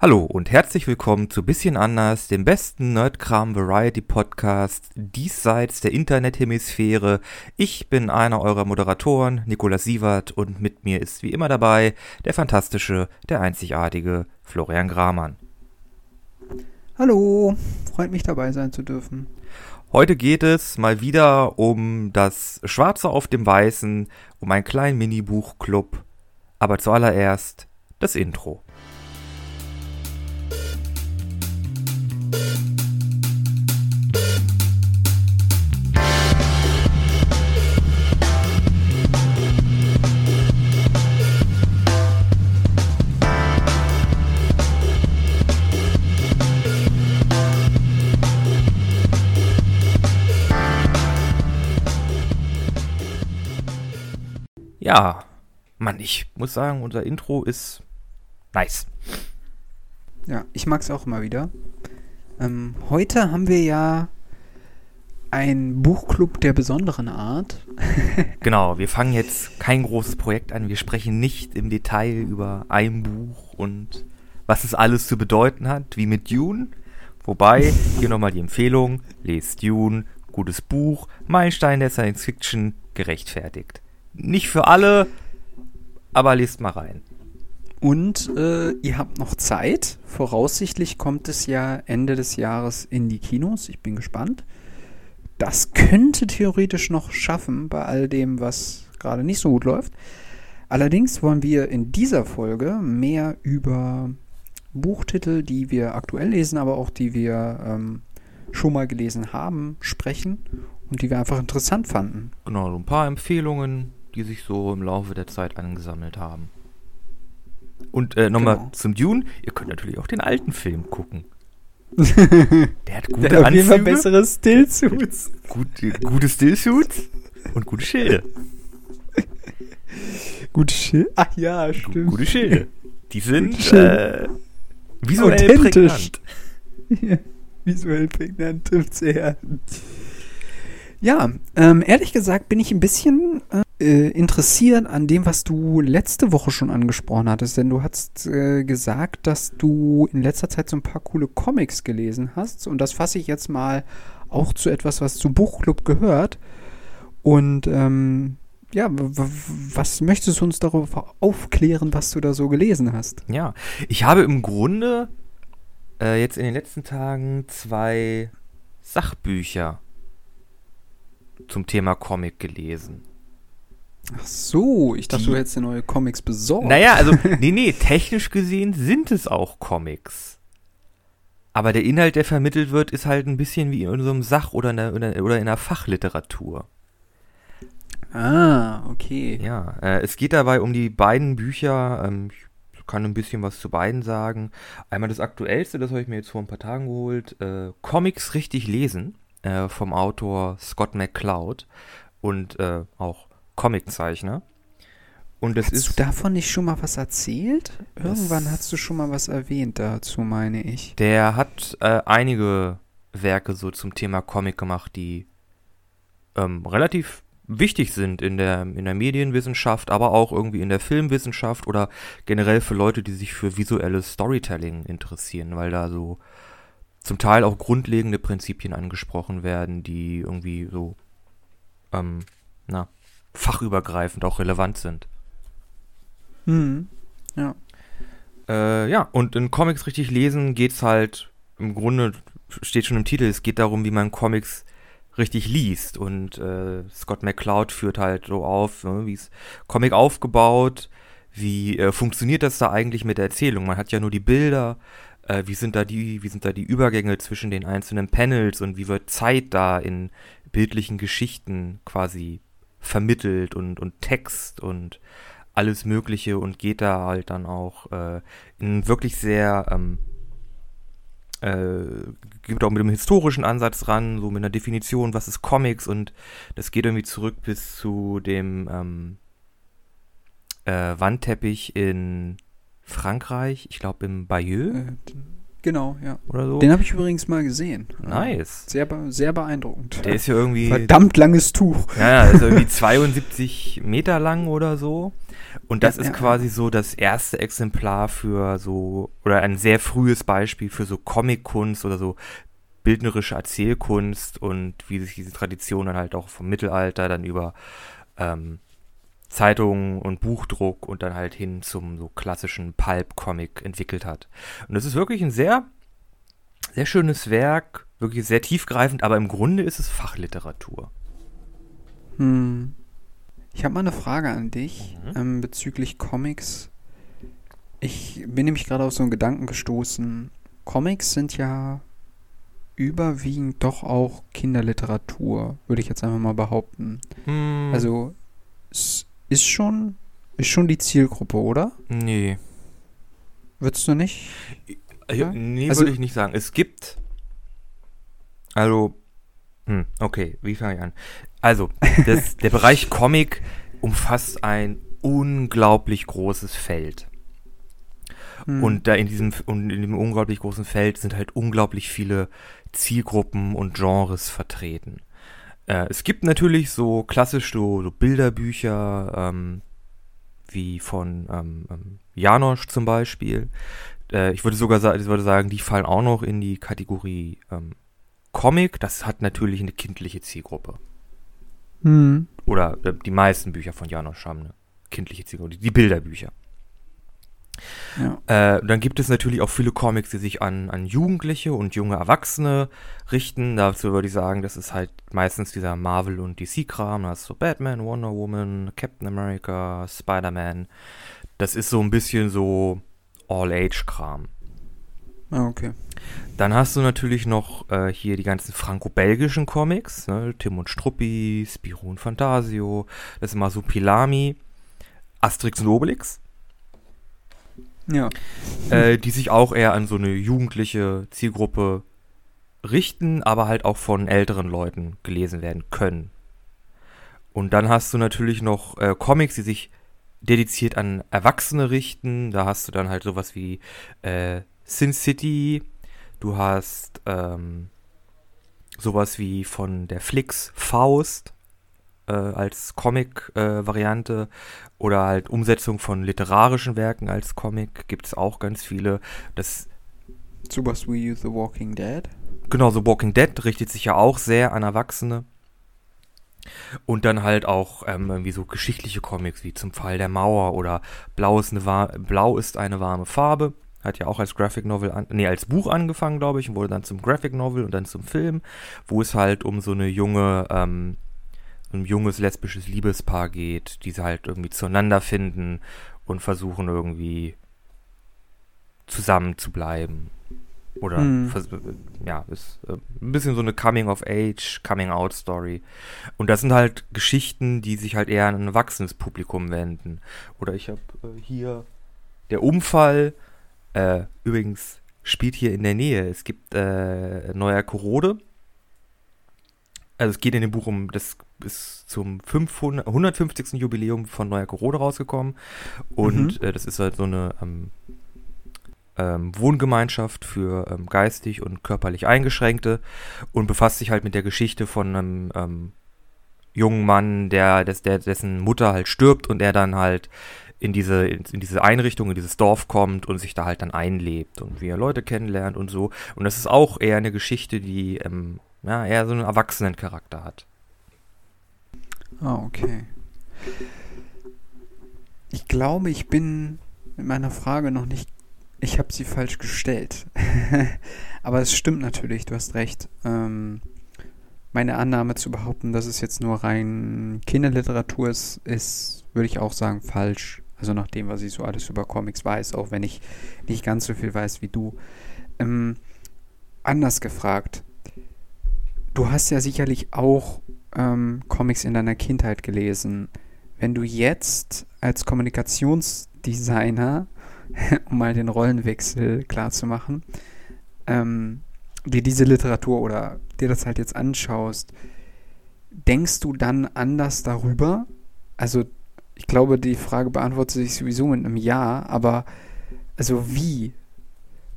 Hallo und herzlich willkommen zu Bisschen anders, dem besten Nerdkram Variety Podcast diesseits der Internethemisphäre. Ich bin einer eurer Moderatoren, Nikolaus Sievert, und mit mir ist wie immer dabei der fantastische, der einzigartige Florian Gramann. Hallo, freut mich dabei sein zu dürfen. Heute geht es mal wieder um das Schwarze auf dem Weißen, um einen kleinen Mini-Buchclub, aber zuallererst das Intro. Ja, Mann, ich muss sagen, unser Intro ist nice. Ja, ich mag es auch immer wieder. Ähm, heute haben wir ja einen Buchclub der besonderen Art. genau, wir fangen jetzt kein großes Projekt an. Wir sprechen nicht im Detail über ein Buch und was es alles zu bedeuten hat, wie mit Dune. Wobei, hier nochmal die Empfehlung, lest Dune, gutes Buch, Meilenstein der Science Fiction, gerechtfertigt. Nicht für alle, aber lest mal rein. Und äh, ihr habt noch Zeit. Voraussichtlich kommt es ja Ende des Jahres in die Kinos. Ich bin gespannt. Das könnte theoretisch noch schaffen bei all dem, was gerade nicht so gut läuft. Allerdings wollen wir in dieser Folge mehr über Buchtitel, die wir aktuell lesen, aber auch die wir ähm, schon mal gelesen haben, sprechen und die wir einfach interessant fanden. Genau, ein paar Empfehlungen, die sich so im Laufe der Zeit angesammelt haben. Und äh, nochmal genau. zum Dune, ihr könnt natürlich auch den alten Film gucken. Der hat gute Der Anzüge. Auf jeden Fall bessere Stillsuits. Gute, gute Stillsuits und gute Schilde. Gute Schilde? Ach ja, stimmt. Gute Schilde. Die sind äh, visuell prägnant. Ja, visuell prägnant trifft sehr. Ja, ähm, ehrlich gesagt bin ich ein bisschen äh, interessiert an dem, was du letzte Woche schon angesprochen hattest, denn du hast äh, gesagt, dass du in letzter Zeit so ein paar coole Comics gelesen hast und das fasse ich jetzt mal auch zu etwas, was zum Buchclub gehört. Und ähm, ja, was möchtest du uns darüber aufklären, was du da so gelesen hast? Ja, ich habe im Grunde äh, jetzt in den letzten Tagen zwei Sachbücher zum Thema Comic gelesen. Ach so, ich dachte, die, du hättest dir neue Comics besorgt. Naja, also, nee, nee, technisch gesehen sind es auch Comics. Aber der Inhalt, der vermittelt wird, ist halt ein bisschen wie in so einem Sach- oder in der, oder in einer Fachliteratur. Ah, okay. Ja, äh, es geht dabei um die beiden Bücher. Ähm, ich kann ein bisschen was zu beiden sagen. Einmal das aktuellste, das habe ich mir jetzt vor ein paar Tagen geholt. Äh, Comics richtig lesen äh, vom Autor Scott McCloud und äh, auch Comiczeichner. Und das hast ist, du davon nicht schon mal was erzählt? Irgendwann hast du schon mal was erwähnt dazu, meine ich. Der hat äh, einige Werke so zum Thema Comic gemacht, die ähm, relativ wichtig sind in der, in der Medienwissenschaft, aber auch irgendwie in der Filmwissenschaft oder generell für Leute, die sich für visuelles Storytelling interessieren, weil da so zum Teil auch grundlegende Prinzipien angesprochen werden, die irgendwie so, ähm, na, fachübergreifend auch relevant sind. Mhm. Ja. Äh, ja, und in Comics richtig lesen geht's halt, im Grunde steht schon im Titel, es geht darum, wie man Comics richtig liest. Und äh, Scott McCloud führt halt so auf, ne, wie ist Comic aufgebaut, wie äh, funktioniert das da eigentlich mit der Erzählung? Man hat ja nur die Bilder, äh, wie sind da die, wie sind da die Übergänge zwischen den einzelnen Panels und wie wird Zeit da in bildlichen Geschichten quasi vermittelt und, und Text und alles Mögliche und geht da halt dann auch äh, in wirklich sehr ähm, äh, geht auch mit dem historischen Ansatz ran, so mit einer Definition, was ist Comics und das geht irgendwie zurück bis zu dem ähm, äh, Wandteppich in Frankreich, ich glaube im Bayeux. Genau, ja. oder so. Den habe ich übrigens mal gesehen. nice. Sehr, be- sehr beeindruckend. Der ist ja irgendwie, Verdammt langes Tuch. ja, ja, ist irgendwie 72 Meter lang oder so. Und das Ja, ist ja, quasi so das erste Exemplar für so, oder ein sehr frühes Beispiel für so Comic-Kunst oder so bildnerische Erzählkunst und wie sich diese Tradition dann halt auch vom Mittelalter dann über ähm, Zeitungen und Buchdruck und dann halt hin zum so klassischen Pulp-Comic entwickelt hat. Und das ist wirklich ein sehr, sehr schönes Werk, wirklich sehr tiefgreifend, aber im Grunde ist es Fachliteratur. Hm. Ich habe mal eine Frage an dich Mhm. ähm, bezüglich Comics. Ich bin nämlich gerade auf so einen Gedanken gestoßen. Comics sind ja überwiegend doch auch Kinderliteratur, würde ich jetzt einfach mal behaupten. Hm, Also es ist schon ist schon die Zielgruppe, oder? nee. Würdest du nicht? Ja? Nee, Also- würde ich nicht sagen. Es gibt. Also. Hm, okay, wie fange ich an? Also, das, der Bereich Comic umfasst ein unglaublich großes Feld. Hm. Und da in diesem, und in dem unglaublich großen Feld sind halt unglaublich viele Zielgruppen und Genres vertreten. Äh, es gibt natürlich so klassisch so, so Bilderbücher, ähm, wie von ähm, ähm, Janosch zum Beispiel. Äh, ich würde sogar sa ich würde sagen, die fallen auch noch in die Kategorie ähm, Comic. Das hat natürlich eine kindliche Zielgruppe. Hm. Oder äh, die meisten Bücher von Janosch haben eine kindliche Zielgruppe. Die, die Bilderbücher. Ja. Äh, dann gibt es natürlich auch viele Comics, die sich an, an Jugendliche und junge Erwachsene richten. Dazu würde ich sagen, das ist halt meistens dieser Marvel- und DC-Kram. Da hast du Batman, Wonder Woman, Captain America, Spider-Man. Das ist so ein bisschen so All-Age-Kram. Ah, okay. Dann hast du natürlich noch äh, hier die ganzen franco-belgischen Comics, ne? Tim und Struppi, Spirou und Fantasio, das ist Masupilami, Asterix und Obelix. Ja. äh, die sich auch eher an so eine jugendliche Zielgruppe richten, aber halt auch von älteren Leuten gelesen werden können. Und dann hast du natürlich noch äh, Comics, die sich dediziert an Erwachsene richten. Da hast du dann halt sowas wie äh, Sin City. Du hast ähm, sowas wie von der Flix Faust äh, als Comic-Variante oder halt Umsetzung von literarischen Werken als Comic gibt es auch ganz viele. Das Sowas wie The Walking Dead. genau so Walking Dead richtet sich ja auch sehr an Erwachsene. Und dann halt auch ähm, irgendwie so geschichtliche Comics wie zum Fall der Mauer oder Blau ist eine, Blau ist eine warme Farbe. Hat ja auch als Graphic Novel, an, nee, als Buch angefangen, glaube ich, und wurde dann zum Graphic Novel und dann zum Film, wo es halt um so eine junge, ähm, ein junges lesbisches Liebespaar geht, die sie halt irgendwie zueinander finden und versuchen irgendwie zusammen zu bleiben. Oder Hm. ja, ist äh, ein bisschen so eine Coming-of-Age, Coming-out-Story. Und das sind halt Geschichten, die sich halt eher an ein erwachsenes Publikum wenden. Oder ich habe äh, hier der Unfall, äh, übrigens spielt hier in der Nähe. Es gibt äh, Neuer Korode. Also es geht in dem Buch um, das ist zum 500, 150. Jubiläum von Neuer Korode rausgekommen. Und äh, das ist halt so eine ähm, ähm, Wohngemeinschaft für ähm, geistig und körperlich Eingeschränkte und befasst sich halt mit der Geschichte von einem ähm, jungen Mann, der, des, der, dessen Mutter halt stirbt und er dann halt in diese, in, in diese Einrichtung, in dieses Dorf kommt und sich da halt dann einlebt und wie er Leute kennenlernt und so. Und das ist auch eher eine Geschichte, die ähm, ja, eher so einen Erwachsenencharakter hat. Ah, okay. Ich glaube, ich bin mit meiner Frage noch nicht. Ich habe sie falsch gestellt. Aber es stimmt natürlich, du hast recht. Ähm, meine Annahme zu behaupten, dass es jetzt nur rein Kinderliteratur ist, ist, würde ich auch sagen, falsch. Also nach dem, was ich so alles über Comics weiß, auch wenn ich nicht ganz so viel weiß wie du. Ähm, anders gefragt. Du hast ja sicherlich auch ähm, Comics in deiner Kindheit gelesen. Wenn du jetzt als Kommunikationsdesigner, um mal den Rollenwechsel klar zu machen, ähm, dir diese Literatur oder dir das halt jetzt anschaust, denkst du dann anders darüber? Also, ich glaube, die Frage beantwortet sich sowieso mit einem Ja, aber also wie?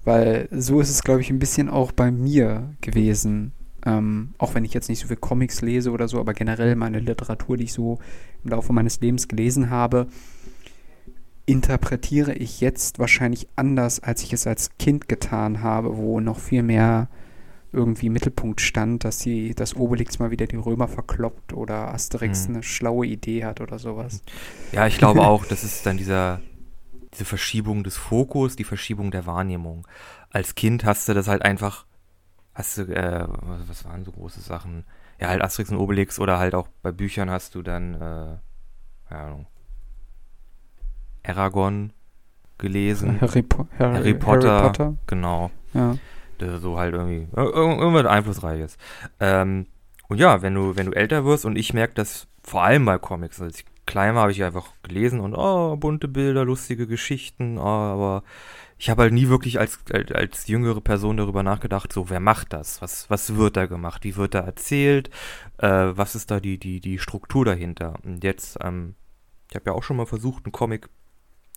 Weil so ist es, glaube ich, ein bisschen auch bei mir gewesen. Ähm, auch wenn ich jetzt nicht so viel Comics lese oder so, aber generell meine Literatur, die ich so im Laufe meines Lebens gelesen habe, interpretiere ich jetzt wahrscheinlich anders, als ich es als Kind getan habe, wo noch viel mehr irgendwie im Mittelpunkt stand, dass die, dass Obelix mal wieder die Römer verkloppt oder Asterix hm. eine schlaue Idee hat oder sowas. Ja, ich glaube auch, das ist dann dieser, diese Verschiebung des Fokus, die Verschiebung der Wahrnehmung. Als Kind hast du das halt einfach, hast du, äh, was waren so große Sachen? Ja, halt Asterix und Obelix oder halt auch bei Büchern hast du dann, äh, keine Ahnung, Aragon gelesen. Harry, po Harry, Harry, Potter, Harry Potter. Genau. Ja so halt irgendwie irgendwas Einflussreiches. Ähm, und ja, wenn du, wenn du älter wirst und ich merke das vor allem bei Comics, als ich klein war, habe ich einfach gelesen und oh, bunte Bilder, lustige Geschichten, oh, aber ich habe halt nie wirklich als, als, als jüngere Person darüber nachgedacht, so, wer macht das? Was, was wird da gemacht? Wie wird da erzählt? Äh, was ist da die, die, die Struktur dahinter? Und jetzt, ähm, ich habe ja auch schon mal versucht, einen Comic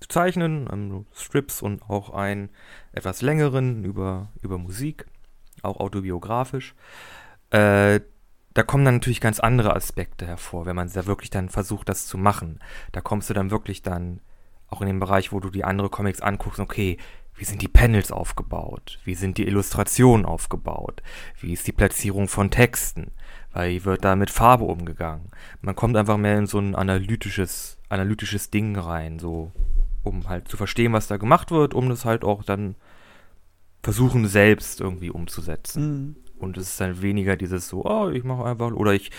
zu zeichnen, ähm, Strips und auch einen etwas längeren über, über Musik, auch autobiografisch. Äh, da kommen dann natürlich ganz andere Aspekte hervor, wenn man da wirklich dann versucht, das zu machen. Da kommst du dann wirklich dann auch in den Bereich, wo du die andere Comics anguckst, okay, wie sind die Panels aufgebaut? Wie sind die Illustrationen aufgebaut? Wie ist die Platzierung von Texten? Weil wird da mit Farbe umgegangen? Man kommt einfach mehr in so ein analytisches, analytisches Ding rein, so um halt zu verstehen, was da gemacht wird, um das halt auch dann versuchen selbst irgendwie umzusetzen. Mhm. Und es ist dann weniger dieses so, oh, ich mache einfach, oder ich,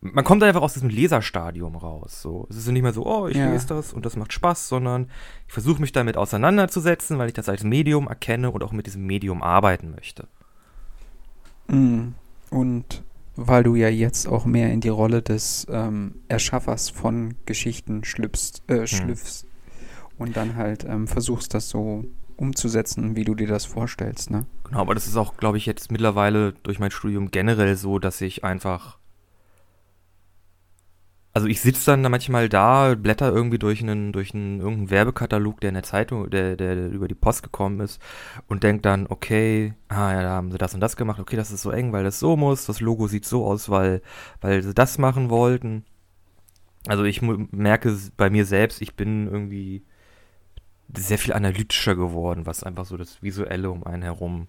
man kommt einfach aus diesem Leserstadium raus. So, es ist nicht mehr so, oh, ich ja. lese das und das macht Spaß, sondern ich versuche mich damit auseinanderzusetzen, weil ich das als Medium erkenne und auch mit diesem Medium arbeiten möchte. Mhm. Und weil du ja jetzt auch mehr in die Rolle des ähm, Erschaffers von Geschichten schlüpfst, äh, hm. schlüpfst, und dann halt ähm, versuchst, das so umzusetzen, wie du dir das vorstellst, ne? Genau, aber das ist auch, glaube ich, jetzt mittlerweile durch mein Studium generell so, dass ich einfach. Also ich sitze dann manchmal da, blätter irgendwie durch einen, durch einen irgendeinen Werbekatalog, der in der Zeitung, der, der, über die Post gekommen ist und denke dann, okay, ah ja, da haben sie das und das gemacht, okay, das ist so eng, weil das so muss, das Logo sieht so aus, weil, weil sie das machen wollten. Also ich merke bei mir selbst, ich bin irgendwie sehr viel analytischer geworden, was einfach so das Visuelle um einen herum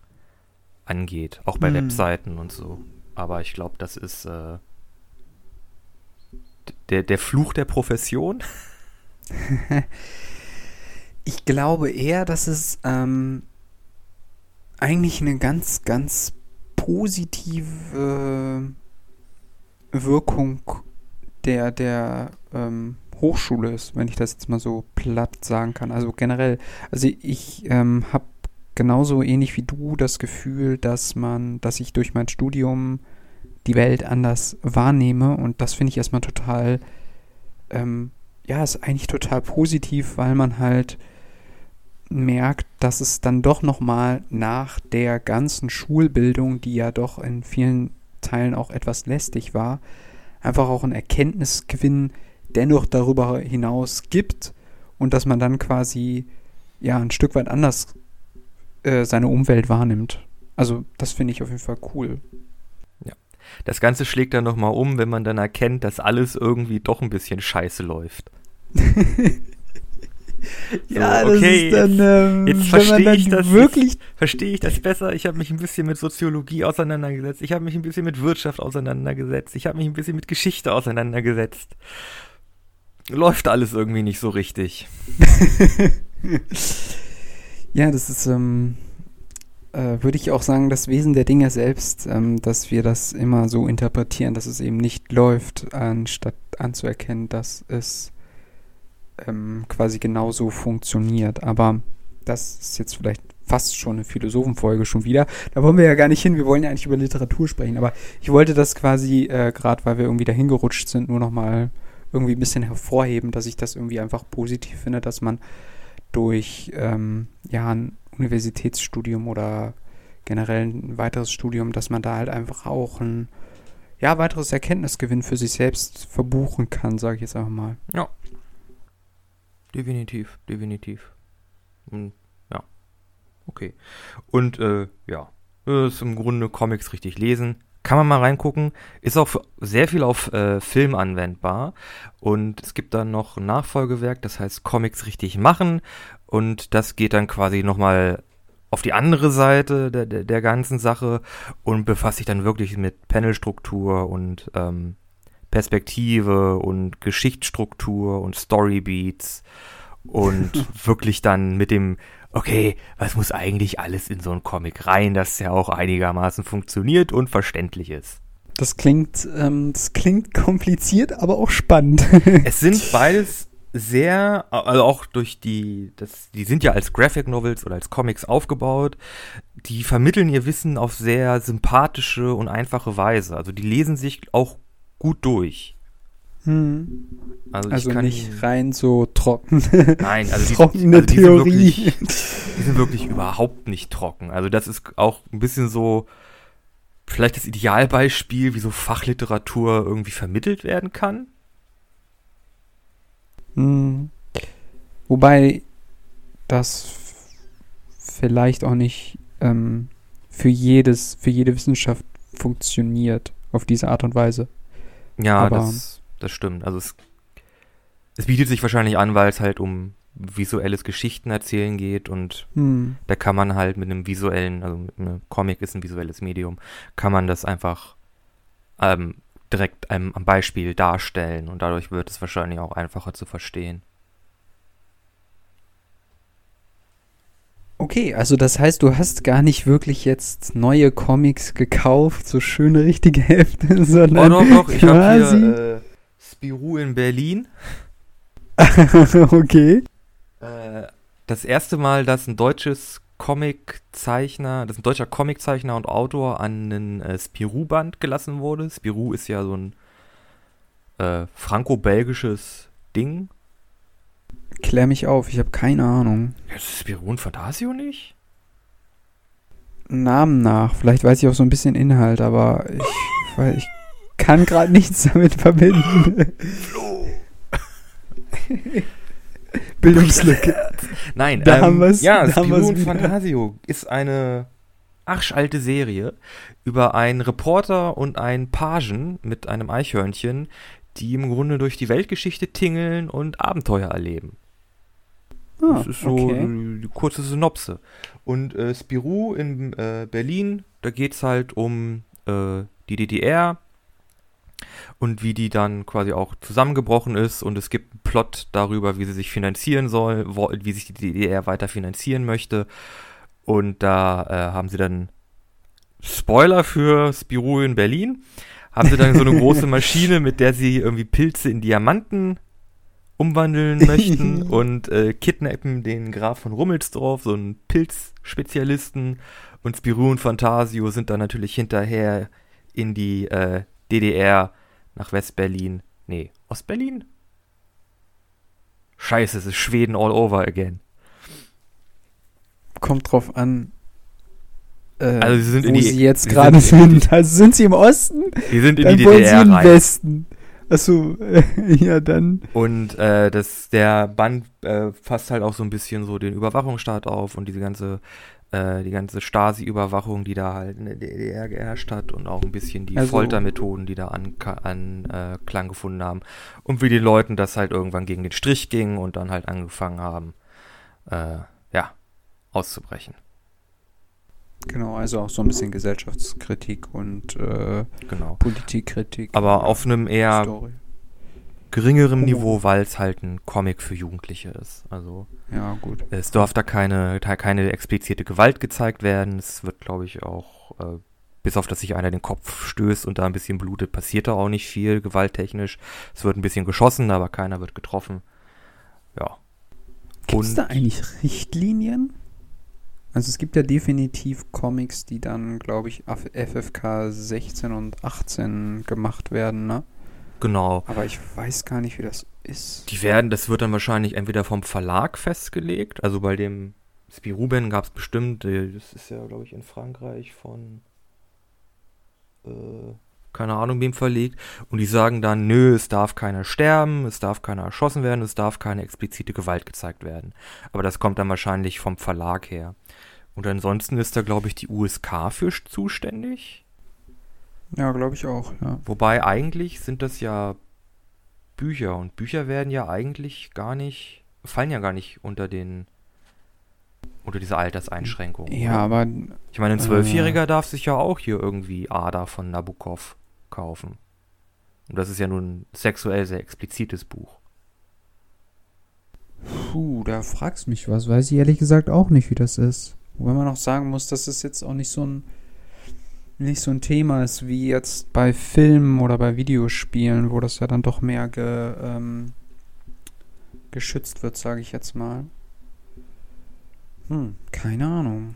angeht. Auch bei hm. Webseiten und so. Aber ich glaube, das ist äh, der, der Fluch der Profession. ich glaube eher, dass es ähm, eigentlich eine ganz, ganz positive Wirkung der, der ähm, Hochschule ist, wenn ich das jetzt mal so platt sagen kann. Also generell, also ich ähm, habe genauso ähnlich wie du das Gefühl, dass man, dass ich durch mein Studium die Welt anders wahrnehme und das finde ich erstmal total, ähm, ja, ist eigentlich total positiv, weil man halt merkt, dass es dann doch nochmal nach der ganzen Schulbildung, die ja doch in vielen Teilen auch etwas lästig war, einfach auch ein Erkenntnisgewinn dennoch darüber hinaus gibt und dass man dann quasi ja ein Stück weit anders äh, seine Umwelt wahrnimmt. Also das finde ich auf jeden Fall cool. Ja. Das Ganze schlägt dann nochmal um, wenn man dann erkennt, dass alles irgendwie doch ein bisschen scheiße läuft. ja, so, okay, das ist dann, ähm, jetzt verstehe ich das wirklich verstehe ich das besser. Ich habe mich ein bisschen mit Soziologie auseinandergesetzt. Ich habe mich ein bisschen mit Wirtschaft auseinandergesetzt. Ich habe mich ein bisschen mit Geschichte auseinandergesetzt läuft alles irgendwie nicht so richtig. ja, das ist, ähm, äh, würde ich auch sagen, das Wesen der Dinge selbst, ähm, dass wir das immer so interpretieren, dass es eben nicht läuft, anstatt anzuerkennen, dass es ähm, quasi genauso funktioniert. Aber das ist jetzt vielleicht fast schon eine Philosophenfolge schon wieder. Da wollen wir ja gar nicht hin. Wir wollen ja eigentlich über Literatur sprechen. Aber ich wollte das quasi, äh, gerade weil wir irgendwie dahin gerutscht sind, nur nochmal irgendwie ein bisschen hervorheben, dass ich das irgendwie einfach positiv finde, dass man durch ähm, ja, ein Universitätsstudium oder generell ein weiteres Studium, dass man da halt einfach auch ein ja, weiteres Erkenntnisgewinn für sich selbst verbuchen kann, sage ich jetzt einfach mal. Ja. Definitiv, definitiv. Und ja. Okay. Und äh, ja, ist im Grunde Comics richtig lesen. Kann man mal reingucken. Ist auch sehr viel auf äh, Film anwendbar. Und es gibt dann noch ein Nachfolgewerk, das heißt Comics richtig machen. Und das geht dann quasi nochmal auf die andere Seite der, der, der, ganzen Sache und befasst sich dann wirklich mit Panelstruktur und ähm, Perspektive und Geschichtsstruktur und Storybeats und wirklich dann mit dem, okay, was muss eigentlich alles in so einen Comic rein, dass ja auch einigermaßen funktioniert und verständlich ist. Das klingt, ähm, das klingt kompliziert, aber auch spannend. es sind beides sehr, also auch durch die, das, die sind ja als Graphic Novels oder als Comics aufgebaut, die vermitteln ihr Wissen auf sehr sympathische und einfache Weise. Also die lesen sich auch gut durch. Hm. Also, also nicht rein so trocken. Nein, also die, trockene also die Theorie. Sind wirklich, die sind wirklich überhaupt nicht trocken. Also das ist auch ein bisschen so vielleicht das Idealbeispiel, wie so Fachliteratur irgendwie vermittelt werden kann. Hm. Wobei das vielleicht auch nicht ähm, für jedes, für jede Wissenschaft funktioniert auf diese Art und Weise. Ja, Aber das, das stimmt. Also es, es bietet sich wahrscheinlich an, weil es halt um visuelles Geschichten erzählen geht und hm. da kann man halt mit einem visuellen, also einem Comic ist ein visuelles Medium, kann man das einfach ähm, direkt einem, am Beispiel darstellen und dadurch wird es wahrscheinlich auch einfacher zu verstehen. Okay, also das heißt, du hast gar nicht wirklich jetzt neue Comics gekauft, so schöne richtige Hefte, sondern oh, doch, doch, ich habe hier äh, Spirou in Berlin. okay. Äh, das erste Mal, dass ein deutsches Comiczeichner, das ist ein deutscher Comiczeichner und Autor an einen äh, Spirou-Band gelassen wurde. Spirou ist ja so ein äh, franco-belgisches Ding. Klär mich auf, ich habe keine Ahnung. Ja, Spirou und Fantasio nicht? Namen nach, vielleicht weiß ich auch so ein bisschen Inhalt, aber ich, weil ich kann gerade nichts damit verbinden. Flo. Bildungslücke. Nein, da ähm, haben wir's, ja, da Spirou und Fantasio ist eine arschalte Serie über einen Reporter und einen Pagen mit einem Eichhörnchen, die im Grunde durch die Weltgeschichte tingeln und Abenteuer erleben. Ah, das ist so okay. eine kurze Synopse. Und äh, Spirou in äh, Berlin, da geht es halt um äh, die DDR, und wie die dann quasi auch zusammengebrochen ist und es gibt einen Plot darüber, wie sie sich finanzieren soll, wie sich die DDR weiter finanzieren möchte. Und da äh, haben sie dann Spoiler für Spirou in Berlin, haben sie dann so eine große Maschine, mit der sie irgendwie Pilze in Diamanten umwandeln möchten und äh, kidnappen den Graf von Rummelsdorf, so einen Pilzspezialisten. Und Spirou und Fantasio sind dann natürlich hinterher in die äh, DDR nach West-Berlin. Nee, Ost-Berlin? Scheiße, es ist Schweden all over again. Kommt drauf an, äh, also sie sind wo die, sie jetzt gerade sind. sind. Also sind sie im Osten? Sie sind in dann die DDR sie im rein. Westen. Achso, äh, ja dann. Und äh, das, der Band äh, fasst halt auch so ein bisschen so den Überwachungsstaat auf und diese ganze äh, die ganze Stasi-Überwachung, die da halt in der DDR geherrscht hat und auch ein bisschen die also, Foltermethoden, die da Anklang an, äh, gefunden haben und wie die Leuten das halt irgendwann gegen den Strich ging und dann halt angefangen haben, äh, ja, auszubrechen. Genau, also auch so ein bisschen Gesellschaftskritik und äh, genau. Politikkritik. Aber auf einem eher Story geringerem oh. Niveau, weil es halt ein Comic für Jugendliche ist. Also ja, gut. Es darf da keine, keine explizite Gewalt gezeigt werden. Es wird, glaube ich, auch, äh, bis auf dass sich einer den Kopf stößt und da ein bisschen blutet, passiert da auch nicht viel gewalttechnisch. Es wird ein bisschen geschossen, aber keiner wird getroffen. Ja. Gibt es da eigentlich Richtlinien? Also es gibt ja definitiv Comics, die dann, glaube ich, FFK 16 und 18 gemacht werden, ne? Genau. Aber ich weiß gar nicht, wie das ist. Die werden, das wird dann wahrscheinlich entweder vom Verlag festgelegt, also bei dem Spiruben gab es bestimmt, äh, das ist ja, glaube ich, in Frankreich von, äh, keine Ahnung, wem verlegt. Und die sagen dann, nö, es darf keiner sterben, es darf keiner erschossen werden, es darf keine explizite Gewalt gezeigt werden. Aber das kommt dann wahrscheinlich vom Verlag her. Und ansonsten ist da, glaube ich, die USK für zuständig. Ja, glaube ich auch, ja. Wobei eigentlich sind das ja Bücher und Bücher werden ja eigentlich gar nicht, fallen ja gar nicht unter den, unter diese Alterseinschränkung. Ja, aber Ich meine, ein Zwölfjähriger darf sich ja auch hier irgendwie Ada von Nabokov kaufen. Und das ist ja nun ein sexuell sehr explizites Buch. Puh, da fragst mich was. Weiß ich ehrlich gesagt auch nicht, wie das ist. Wobei man auch sagen muss, dass es jetzt auch nicht so ein nicht so ein Thema ist wie jetzt bei Filmen oder bei Videospielen, wo das ja dann doch mehr ge, ähm, geschützt wird, sage ich jetzt mal. Hm, keine Ahnung.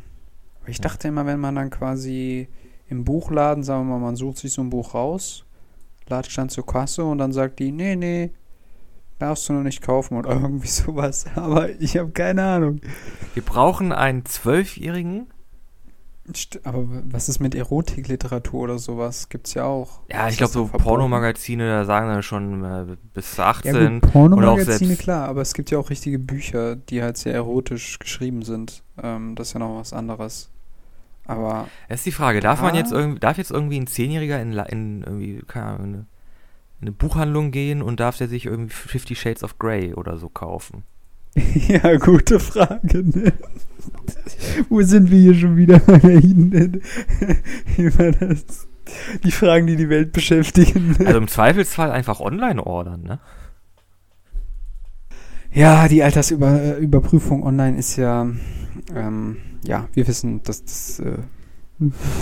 Ich dachte immer, wenn man dann quasi im Buchladen, sagen wir mal, man sucht sich so ein Buch raus, latscht dann zur Kasse und dann sagt die, nee, nee, darfst du noch nicht kaufen oder irgendwie sowas. Aber ich habe keine Ahnung. Wir brauchen einen Zwölfjährigen. Aber was ist mit Erotikliteratur oder sowas? Gibt's ja auch. Ja, ich glaube, so? Pornomagazine, da sagen dann schon äh, bis Ja 18. gut, Pornomagazine, klar, aber es gibt ja auch richtige Bücher, die halt sehr erotisch geschrieben sind. Ähm, das ist ja noch was anderes. Aber Das ist die Frage, darf man jetzt irgendwie, darf jetzt irgendwie ein Zehnjähriger in, in irgendwie, keine Ahnung, in eine, in eine Buchhandlung gehen und darf der sich irgendwie Fifty Shades of Grey oder so kaufen? ja, gute Frage. Ne? Wo sind wir hier schon wieder? Wie war das? Die Fragen, die die Welt beschäftigen. Also im Zweifelsfall einfach online ordern, ne? Ja, die Altersüberprüfung online ist ja, ähm, ja, wir wissen, dass das äh,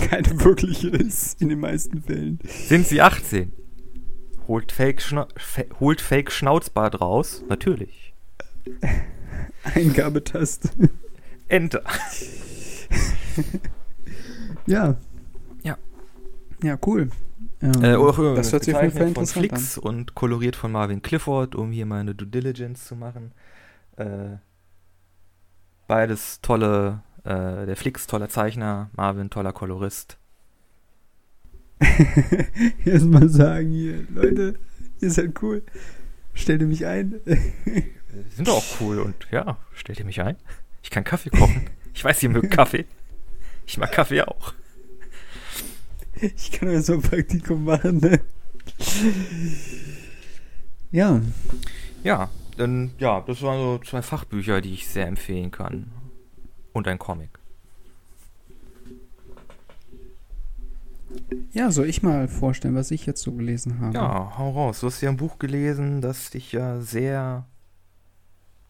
keine wirkliche ist in den meisten Fällen. Sind sie 18? Holt Fake, Schna holt Fake Schnauzbart raus? Natürlich. Eingabetaste. Enter. Ja. Ja. Ja, cool. Ähm, Äh, auch das hört sich auf jeden Fall gezeichnet von interessant an. Flix und koloriert von Marvin Clifford, um hier meine Due Diligence zu machen. Äh, beides tolle, äh, der Flix toller Zeichner, Marvin toller Kolorist. Erstmal sagen hier, Leute, ihr seid cool. Stellt ihr mich ein? Die sind doch auch cool und ja, stellt ihr mich ein? Ich kann Kaffee kochen. Ich weiß, ihr mögt Kaffee. Ich mag Kaffee auch. Ich kann ja so ein Praktikum machen, ne? Ja. Ja, dann, ja, das waren so zwei Fachbücher, die ich sehr empfehlen kann. Und ein Comic. Ja, soll ich mal vorstellen, was ich jetzt so gelesen habe? Ja, hau raus. Du hast ja ein Buch gelesen, das dich ja sehr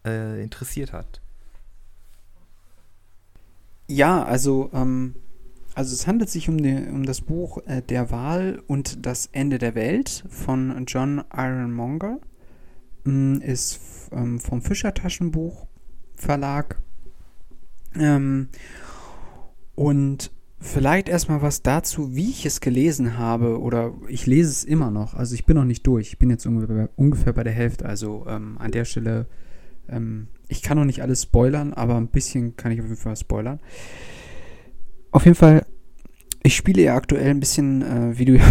äh, interessiert hat. Ja, also, ähm, also es handelt sich um, die, um das Buch äh, Der Wahl und das Ende der Welt von John Ironmonger. Mm, Ist ähm, vom Fischer Taschenbuch Verlag. Ähm, und vielleicht erstmal was dazu, wie ich es gelesen habe, oder ich lese es immer noch. Also ich bin noch nicht durch. Ich bin jetzt ungefähr, ungefähr bei der Hälfte. Also ähm, an der Stelle ähm, ich kann noch nicht alles spoilern, aber ein bisschen kann ich auf jeden Fall spoilern. Auf jeden Fall, ich spiele ja aktuell ein bisschen, äh, wie du ja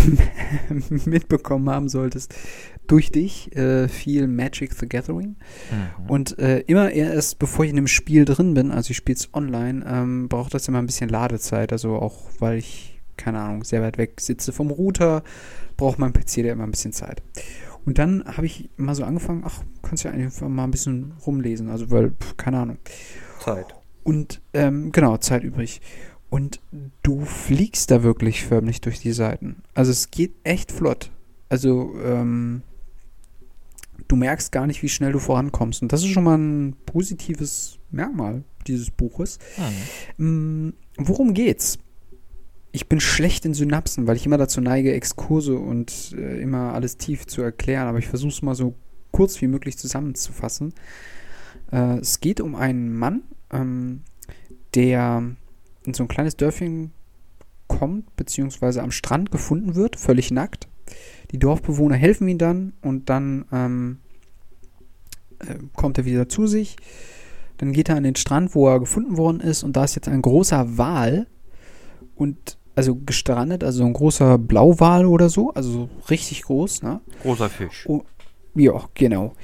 mitbekommen haben solltest, durch dich äh, viel Magic the Gathering. Mhm. Und äh, immer erst bevor ich in einem Spiel drin bin, also ich spiele es online, ähm, braucht das immer ein bisschen Ladezeit. Also auch weil ich, keine Ahnung, sehr weit weg sitze vom Router, braucht mein PC da immer ein bisschen Zeit. Und dann habe ich mal so angefangen, ach, kannst ja einfach mal ein bisschen rumlesen. Also weil, pf, keine Ahnung. Zeit. Und ähm, genau, Zeit übrig. Und du fliegst da wirklich förmlich durch die Seiten. Also es geht echt flott. Also ähm, du merkst gar nicht, wie schnell du vorankommst. Und das ist schon mal ein positives Merkmal dieses Buches. Mhm. Mm, worum geht's? Ich bin schlecht in Synapsen, weil ich immer dazu neige, Exkurse und äh, immer alles tief zu erklären, aber ich versuche es mal so kurz wie möglich zusammenzufassen. Äh, es geht um einen Mann, ähm, der in so ein kleines Dörfchen kommt, beziehungsweise am Strand gefunden wird, völlig nackt. Die Dorfbewohner helfen ihm dann und dann ähm, äh, kommt er wieder zu sich. Dann geht er an den Strand, wo er gefunden worden ist, und da ist jetzt ein großer Wal und also gestrandet, also ein großer Blauwal oder so, also so richtig groß, ne? Großer Fisch. Ja, genau.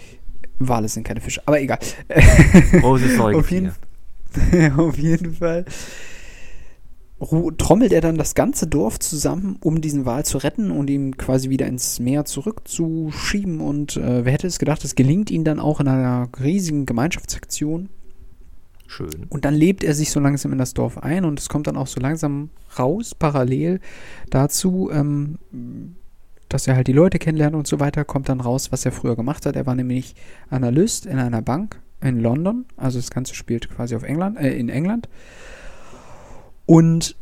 Wale sind keine Fische, aber egal. Großes Auf jeden. Auf jeden Fall trommelt er dann das ganze Dorf zusammen, um diesen Wal zu retten und ihn quasi wieder ins Meer zurückzuschieben. Und äh, wer hätte es gedacht, es gelingt ihm dann auch in einer riesigen Gemeinschaftsaktion. Schön. Und dann lebt er sich so langsam in das Dorf ein und es kommt dann auch so langsam raus, parallel dazu, ähm, dass er halt die Leute kennenlernt und so weiter, kommt dann raus, was er früher gemacht hat. Er war nämlich Analyst in einer Bank in London, also das Ganze spielt quasi auf England, äh, in England. Und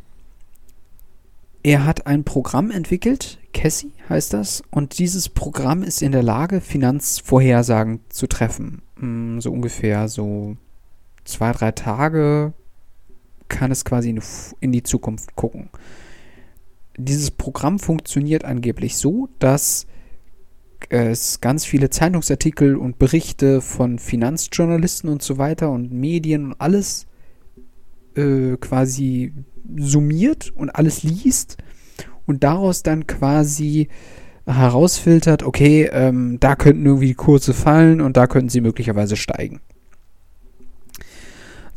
er hat ein Programm entwickelt, Cassie heißt das, und dieses Programm ist in der Lage, Finanzvorhersagen zu treffen. Mm, so ungefähr so zwei, drei Tage kann es quasi in die Zukunft gucken. Dieses Programm funktioniert angeblich so, dass es ganz viele Zeitungsartikel und Berichte von Finanzjournalisten und so weiter und Medien und alles äh, quasi summiert und alles liest und daraus dann quasi herausfiltert, okay, ähm, da könnten irgendwie die Kurse fallen und da könnten sie möglicherweise steigen.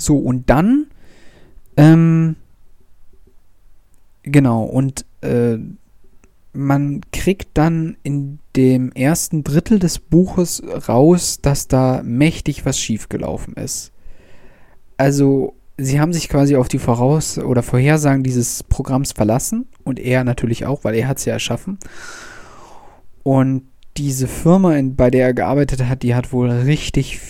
So, und dann, ähm, genau, und äh, man kriegt dann in dem ersten Drittel des Buches raus, dass da mächtig was schiefgelaufen ist. Also sie haben sich quasi auf die Voraus- oder Vorhersagen dieses Programms verlassen und er natürlich auch, weil er hat es ja erschaffen. Und diese Firma, in, bei der er gearbeitet hat, die hat wohl richtig,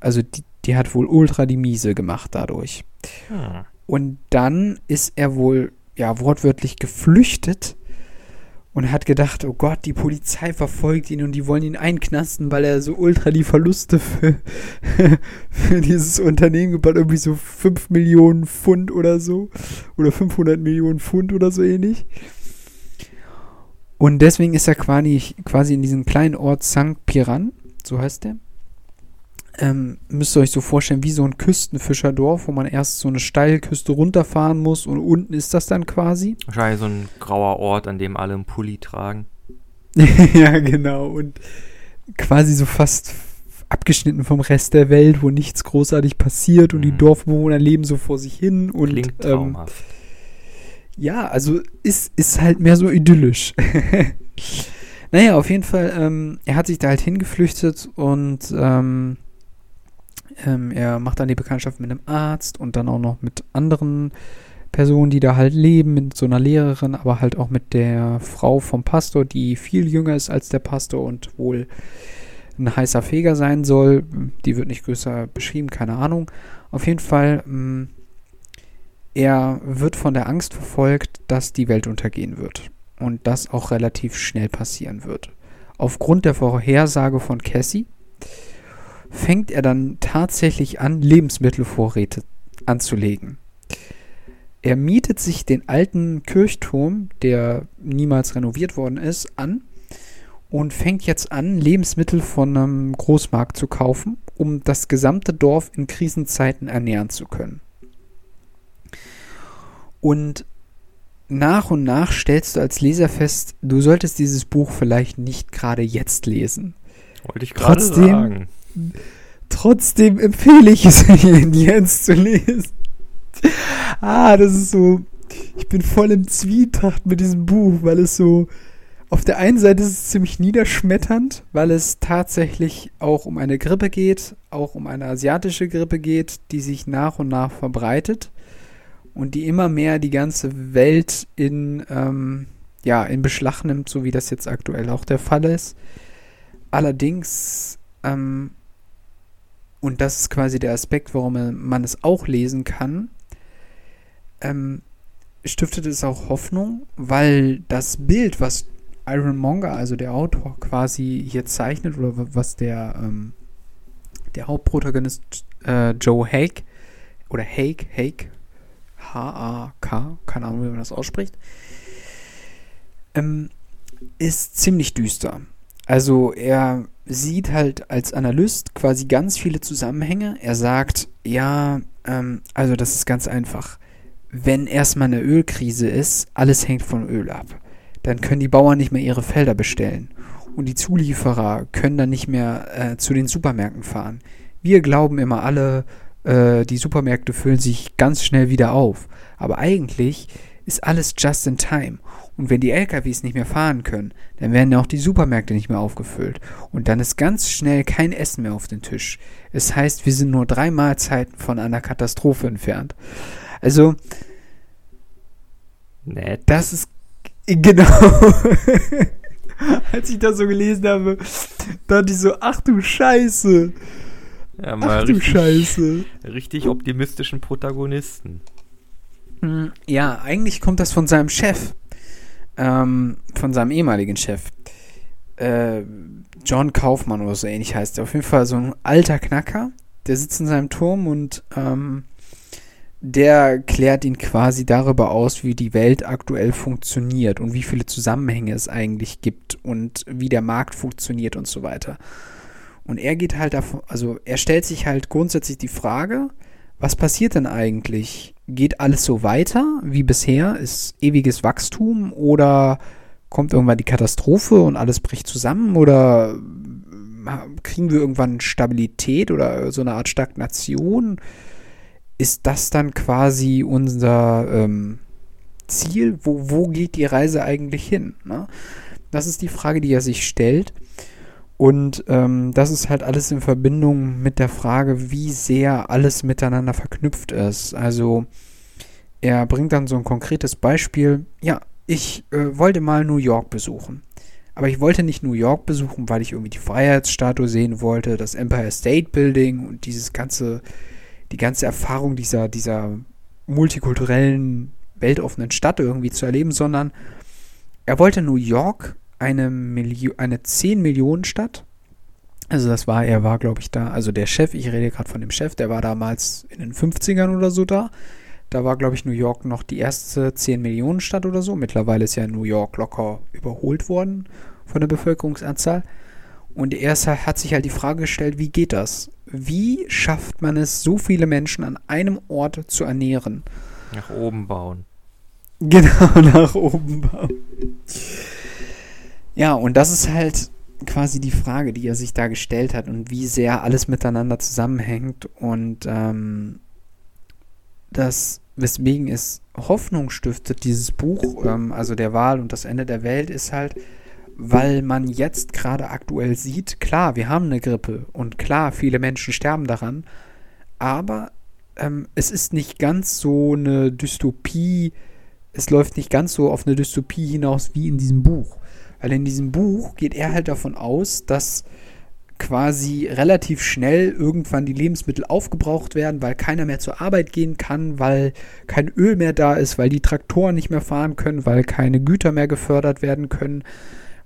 also die, die hat wohl ultra die Miese gemacht dadurch. Hm. Und dann ist er wohl, ja, wortwörtlich geflüchtet und hat gedacht, oh Gott, die Polizei verfolgt ihn und die wollen ihn einknasten, weil er so ultra die Verluste für, für dieses Unternehmen gebaut, irgendwie so 5 Millionen Pfund oder so oder 500 Millionen Pfund oder so ähnlich. Und deswegen ist er quasi, quasi in diesem kleinen Ort St. Piran, so heißt der, ähm, müsst ihr euch so vorstellen, wie so ein Küstenfischerdorf, wo man erst so eine Steilküste runterfahren muss und unten ist das dann quasi. Wahrscheinlich so ein grauer Ort, an dem alle einen Pulli tragen. ja, genau. Und quasi so fast abgeschnitten vom Rest der Welt, wo nichts großartig passiert und mhm. die Dorfbewohner leben so vor sich hin. Und, Klingt traumhaft. Ähm, ja, also ist, ist halt mehr so idyllisch. naja, auf jeden Fall, ähm, er hat sich da halt hingeflüchtet und ähm, ähm, er macht dann die Bekanntschaft mit einem Arzt und dann auch noch mit anderen Personen, die da halt leben, mit so einer Lehrerin, aber halt auch mit der Frau vom Pastor, die viel jünger ist als der Pastor und wohl ein heißer Feger sein soll. Die wird nicht größer beschrieben, keine Ahnung. Auf jeden Fall, mh, mm, er wird von der Angst verfolgt, dass die Welt untergehen wird. Und das auch relativ schnell passieren wird. Aufgrund der Vorhersage von Cassie fängt er dann tatsächlich an, Lebensmittelvorräte anzulegen. Er mietet sich den alten Kirchturm, der niemals renoviert worden ist, an und fängt jetzt an, Lebensmittel von einem Großmarkt zu kaufen, um das gesamte Dorf in Krisenzeiten ernähren zu können. Und nach und nach stellst du als Leser fest, du solltest dieses Buch vielleicht nicht gerade jetzt lesen. Wollte ich gerade sagen. Trotzdem empfehle ich es jetzt zu lesen. Ah, das ist so. Ich bin voll im Zwietracht mit diesem Buch, weil es so. Auf der einen Seite ist es ziemlich niederschmetternd, weil es tatsächlich auch um eine Grippe geht, auch um eine asiatische Grippe geht, die sich nach und nach verbreitet und die immer mehr die ganze Welt in, ähm, ja, in Beschlag nimmt, so wie das jetzt aktuell auch der Fall ist. Allerdings ähm, und das ist quasi der Aspekt, warum man es auch lesen kann, ähm, stiftet es auch Hoffnung, weil das Bild, was Iron Monger, also der Autor, quasi hier zeichnet, oder was der, ähm, der Hauptprotagonist äh, Joe Hake, oder Hake, Hake, H-A-K, keine Ahnung, wie man das ausspricht, ähm, ist ziemlich düster. Also er sieht halt als Analyst quasi ganz viele Zusammenhänge. Er sagt, ja, ähm, also das ist ganz einfach. Wenn erstmal eine Ölkrise ist, alles hängt vom Öl ab. Dann können die Bauern nicht mehr ihre Felder bestellen. Und die Zulieferer können dann nicht mehr äh, zu den Supermärkten fahren. Wir glauben immer alle, äh, die Supermärkte füllen sich ganz schnell wieder auf. Aber eigentlich ist alles just in time. Und wenn die LKWs nicht mehr fahren können, dann werden ja auch die Supermärkte nicht mehr aufgefüllt. Und dann ist ganz schnell kein Essen mehr auf dem Tisch. Es heißt, wir sind nur drei Mahlzeiten von einer Katastrophe entfernt. Also, Nett. das ist genau. Als ich das so gelesen habe, dachte ich so, ach du Scheiße. Ja, Ach du Scheiße. richtig optimistischen Protagonisten. Hm, Ja, eigentlich kommt das von seinem Chef. Ähm, von seinem ehemaligen Chef. Äh, John Kaufmann oder so ähnlich heißt er. Auf jeden Fall so ein alter Knacker. Der sitzt in seinem Turm und ähm, der klärt ihn quasi darüber aus, wie die Welt aktuell funktioniert und wie viele Zusammenhänge es eigentlich gibt und wie der Markt funktioniert und so weiter. Und er geht halt davon, also er stellt sich halt grundsätzlich die Frage, was passiert denn eigentlich? Geht alles so weiter wie bisher? Ist ewiges Wachstum oder kommt irgendwann die Katastrophe und alles bricht zusammen oder äh, kriegen wir irgendwann Stabilität oder so eine Art Stagnation? Ist das dann quasi unser ähm, Ziel? Wo, wo geht die Reise eigentlich hin? Ne? Das ist die Frage, die er sich stellt. Und ähm, das ist halt alles in Verbindung mit der Frage, wie sehr alles miteinander verknüpft ist. Also er bringt dann so ein konkretes Beispiel. Ja, ich äh, wollte mal New York besuchen. Aber ich wollte nicht New York besuchen, weil ich irgendwie die Freiheitsstatue sehen wollte, das Empire State Building und dieses ganze, die ganze Erfahrung dieser, dieser multikulturellen, weltoffenen Stadt irgendwie zu erleben, sondern er wollte New York eine, Milio eine 10 Millionen Stadt. Also das war, er war, glaube ich, da, also der Chef, ich rede gerade von dem Chef, der war damals in den 50ern oder so da. Da war, glaube ich, New York noch die erste 10 Millionen Stadt oder so. Mittlerweile ist ja New York locker überholt worden von der Bevölkerungsanzahl. Und er hat sich halt die Frage gestellt, wie geht das? Wie schafft man es, so viele Menschen an einem Ort zu ernähren? Nach oben bauen. Genau, nach oben bauen. Ja, und das ist halt quasi die Frage, die er sich da gestellt hat und wie sehr alles miteinander zusammenhängt und ähm, das, weswegen es Hoffnung stiftet, dieses Buch, ähm, also der Wahl und das Ende der Welt, ist halt, weil man jetzt gerade aktuell sieht, klar, wir haben eine Grippe und klar, viele Menschen sterben daran, aber ähm, es ist nicht ganz so eine Dystopie, es läuft nicht ganz so auf eine Dystopie hinaus wie in diesem Buch. Weil in diesem Buch geht er halt davon aus, dass quasi relativ schnell irgendwann die Lebensmittel aufgebraucht werden, weil keiner mehr zur Arbeit gehen kann, weil kein Öl mehr da ist, weil die Traktoren nicht mehr fahren können, weil keine Güter mehr gefördert werden können,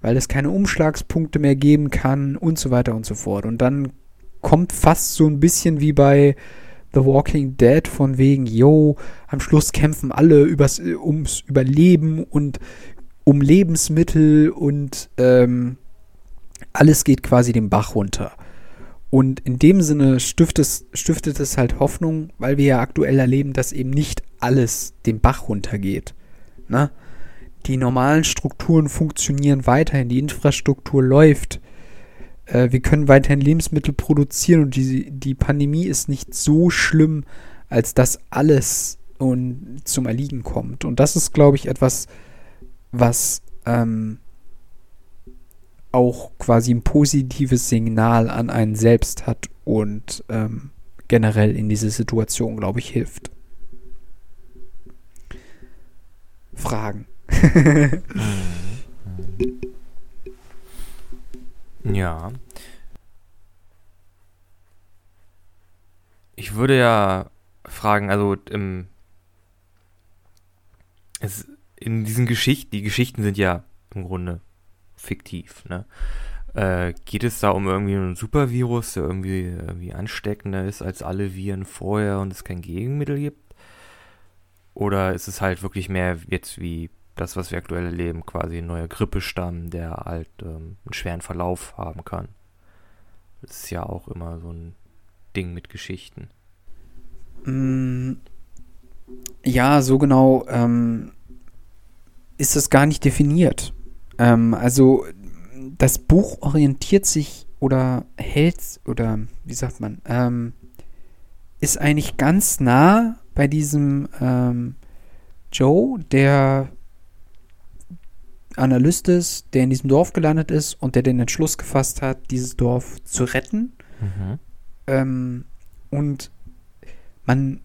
weil es keine Umschlagspunkte mehr geben kann und so weiter und so fort. Und dann kommt fast so ein bisschen wie bei The Walking Dead von wegen, yo, am Schluss kämpfen alle übers, ums Überleben und um Lebensmittel und ähm, alles geht quasi den Bach runter. Und in dem Sinne stiftet es, stiftet es halt Hoffnung, weil wir ja aktuell erleben, dass eben nicht alles den Bach runtergeht. Ne? Die normalen Strukturen funktionieren weiterhin, die Infrastruktur läuft. Äh, wir können weiterhin Lebensmittel produzieren und die, die Pandemie ist nicht so schlimm, als dass alles und zum Erliegen kommt. Und das ist, glaube ich, etwas, was ähm, auch quasi ein positives Signal an einen selbst hat und ähm, generell in diese Situation, glaube ich, hilft. Fragen. Ja. Ich würde ja fragen, also im, es, in diesen Geschichten, die Geschichten sind ja im Grunde fiktiv, ne? Äh, geht es da um irgendwie einen Supervirus, der irgendwie, irgendwie ansteckender ist als alle Viren vorher und es kein Gegenmittel gibt? Oder ist es halt wirklich mehr jetzt wie das, was wir aktuell erleben, quasi ein neuer Grippestamm, der halt ähm, einen schweren Verlauf haben kann? Das ist ja auch immer so ein Ding mit Geschichten. Mm, Ja, so genau ähm, ist das gar nicht definiert. Ähm, also das Buch orientiert sich oder hält oder wie sagt man, ähm, ist eigentlich ganz nah bei diesem ähm, Joe, der Analyst ist, der in diesem Dorf gelandet ist und der den Entschluss gefasst hat, dieses Dorf zu retten. Mhm. Ähm, und man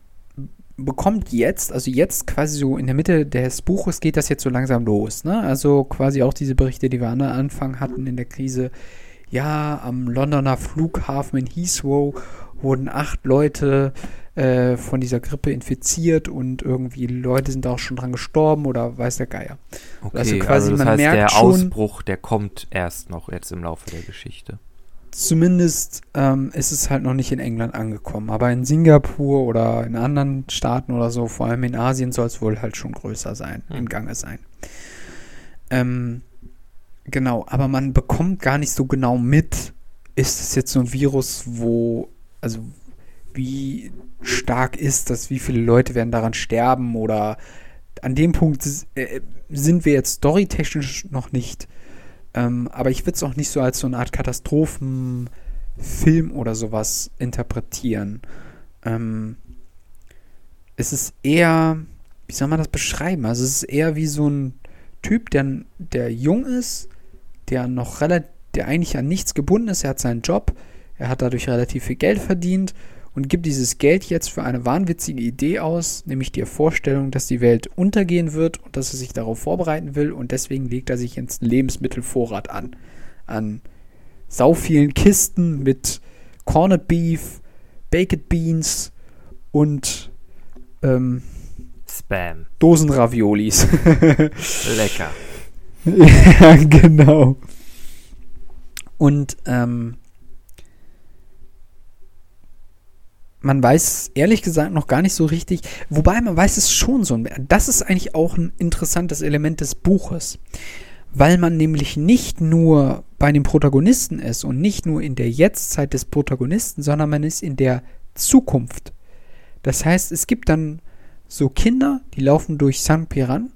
bekommt jetzt, also jetzt quasi so in der Mitte des Buches geht das jetzt so langsam los. Ne? Also quasi auch diese Berichte, die wir an Anfang hatten in der Krise. Ja, am Londoner Flughafen in Heathrow wurden acht Leute äh, von dieser Grippe infiziert und irgendwie Leute sind auch schon dran gestorben oder weiß der Geier. Okay, Also also, quasi, das man heißt, merkt der schon- Ausbruch, der kommt erst noch jetzt im Laufe der Geschichte. Zumindest ähm, ist es halt noch nicht in England angekommen. Aber in Singapur oder in anderen Staaten oder so, vor allem in Asien, soll es wohl halt schon größer sein, Hm. im Gange sein. Ähm, genau, aber man bekommt gar nicht so genau mit, ist es jetzt so ein Virus, wo, also wie stark ist das, wie viele Leute werden daran sterben oder an dem Punkt äh, sind wir jetzt storytechnisch noch nicht. Ähm, aber ich würde es auch nicht so als so eine Art Katastrophenfilm oder sowas interpretieren. Ähm, es ist eher, wie soll man das beschreiben? Also es ist eher wie so ein Typ, der, der jung ist, der noch relativ, der eigentlich an nichts gebunden ist. Er hat seinen Job, er hat dadurch relativ viel Geld verdient und gibt dieses Geld jetzt für eine wahnwitzige Idee aus, nämlich die Vorstellung, dass die Welt untergehen wird und dass er sich darauf vorbereiten will und deswegen legt er sich jetzt einen Lebensmittelvorrat an. An sau vielen Kisten mit Corned Beef, Baked Beans und ähm, Spam. Dosenraviolis. Lecker. ja, genau. Und ähm, man weiß ehrlich gesagt noch gar nicht so richtig, wobei man weiß es schon so. Das ist eigentlich auch ein interessantes Element des Buches, weil man nämlich nicht nur bei dem Protagonisten ist und nicht nur in der Jetztzeit des Protagonisten, sondern man ist in der Zukunft. Das heißt, es gibt dann so Kinder, die laufen durch St. Piran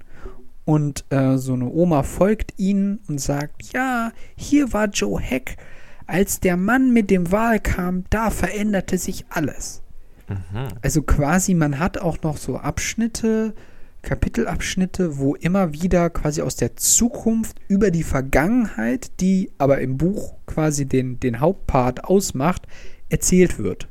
und äh, so eine Oma folgt ihnen und sagt, ja, hier war Joe Heck. Als der Mann mit dem Wal kam, da veränderte sich alles. Mhm. Also quasi, man hat auch noch so Abschnitte, Kapitelabschnitte, wo immer wieder quasi aus der Zukunft über die Vergangenheit, die aber im Buch quasi den, den Hauptpart ausmacht, erzählt wird.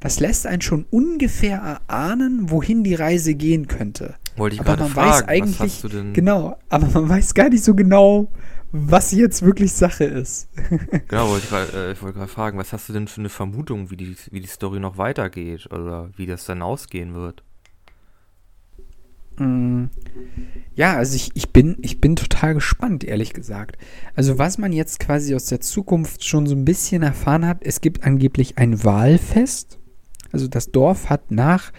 Das lässt einen schon ungefähr erahnen, wohin die Reise gehen könnte. Wollte ich Aber man fragen, weiß was eigentlich, hast du denn? genau, aber man weiß gar nicht so genau, was jetzt wirklich Sache ist. Genau, wollte ich, äh, ich wollte gerade fragen, was hast du denn für eine Vermutung, wie die, wie die Story noch weitergeht oder wie das dann ausgehen wird? Mm, Ja, also ich, ich, bin, ich bin total gespannt, ehrlich gesagt. Also was man jetzt quasi aus der Zukunft schon so ein bisschen erfahren hat, es gibt angeblich ein Wahlfest. Also das Dorf hat nach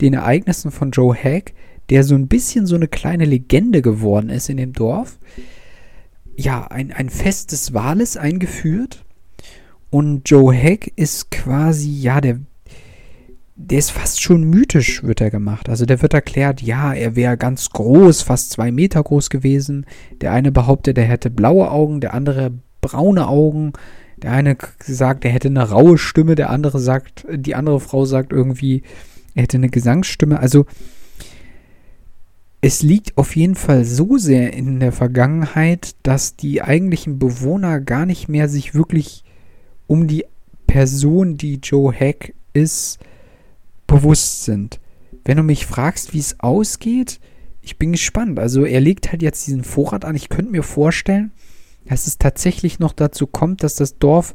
den Ereignissen von Joe Hack, der so ein bisschen so eine kleine Legende geworden ist in dem Dorf, ja, ein, ein Fest des Wales eingeführt. Und Joe Hack ist quasi, ja, der, der ist fast schon mythisch, wird er gemacht. Also der wird erklärt, ja, er wäre ganz groß, fast zwei Meter groß gewesen. Der eine behauptet, er hätte blaue Augen, der andere braune Augen. Der eine sagt, er hätte eine raue Stimme, der andere sagt, die andere Frau sagt irgendwie, er hätte eine Gesangsstimme. Also es liegt auf jeden Fall so sehr in der Vergangenheit, dass die eigentlichen Bewohner gar nicht mehr sich wirklich um die Person, die Joe Hack ist, bewusst sind. Wenn du mich fragst, wie es ausgeht, ich bin gespannt. Also er legt halt jetzt diesen Vorrat an. Ich könnte mir vorstellen, dass es tatsächlich noch dazu kommt, dass das Dorf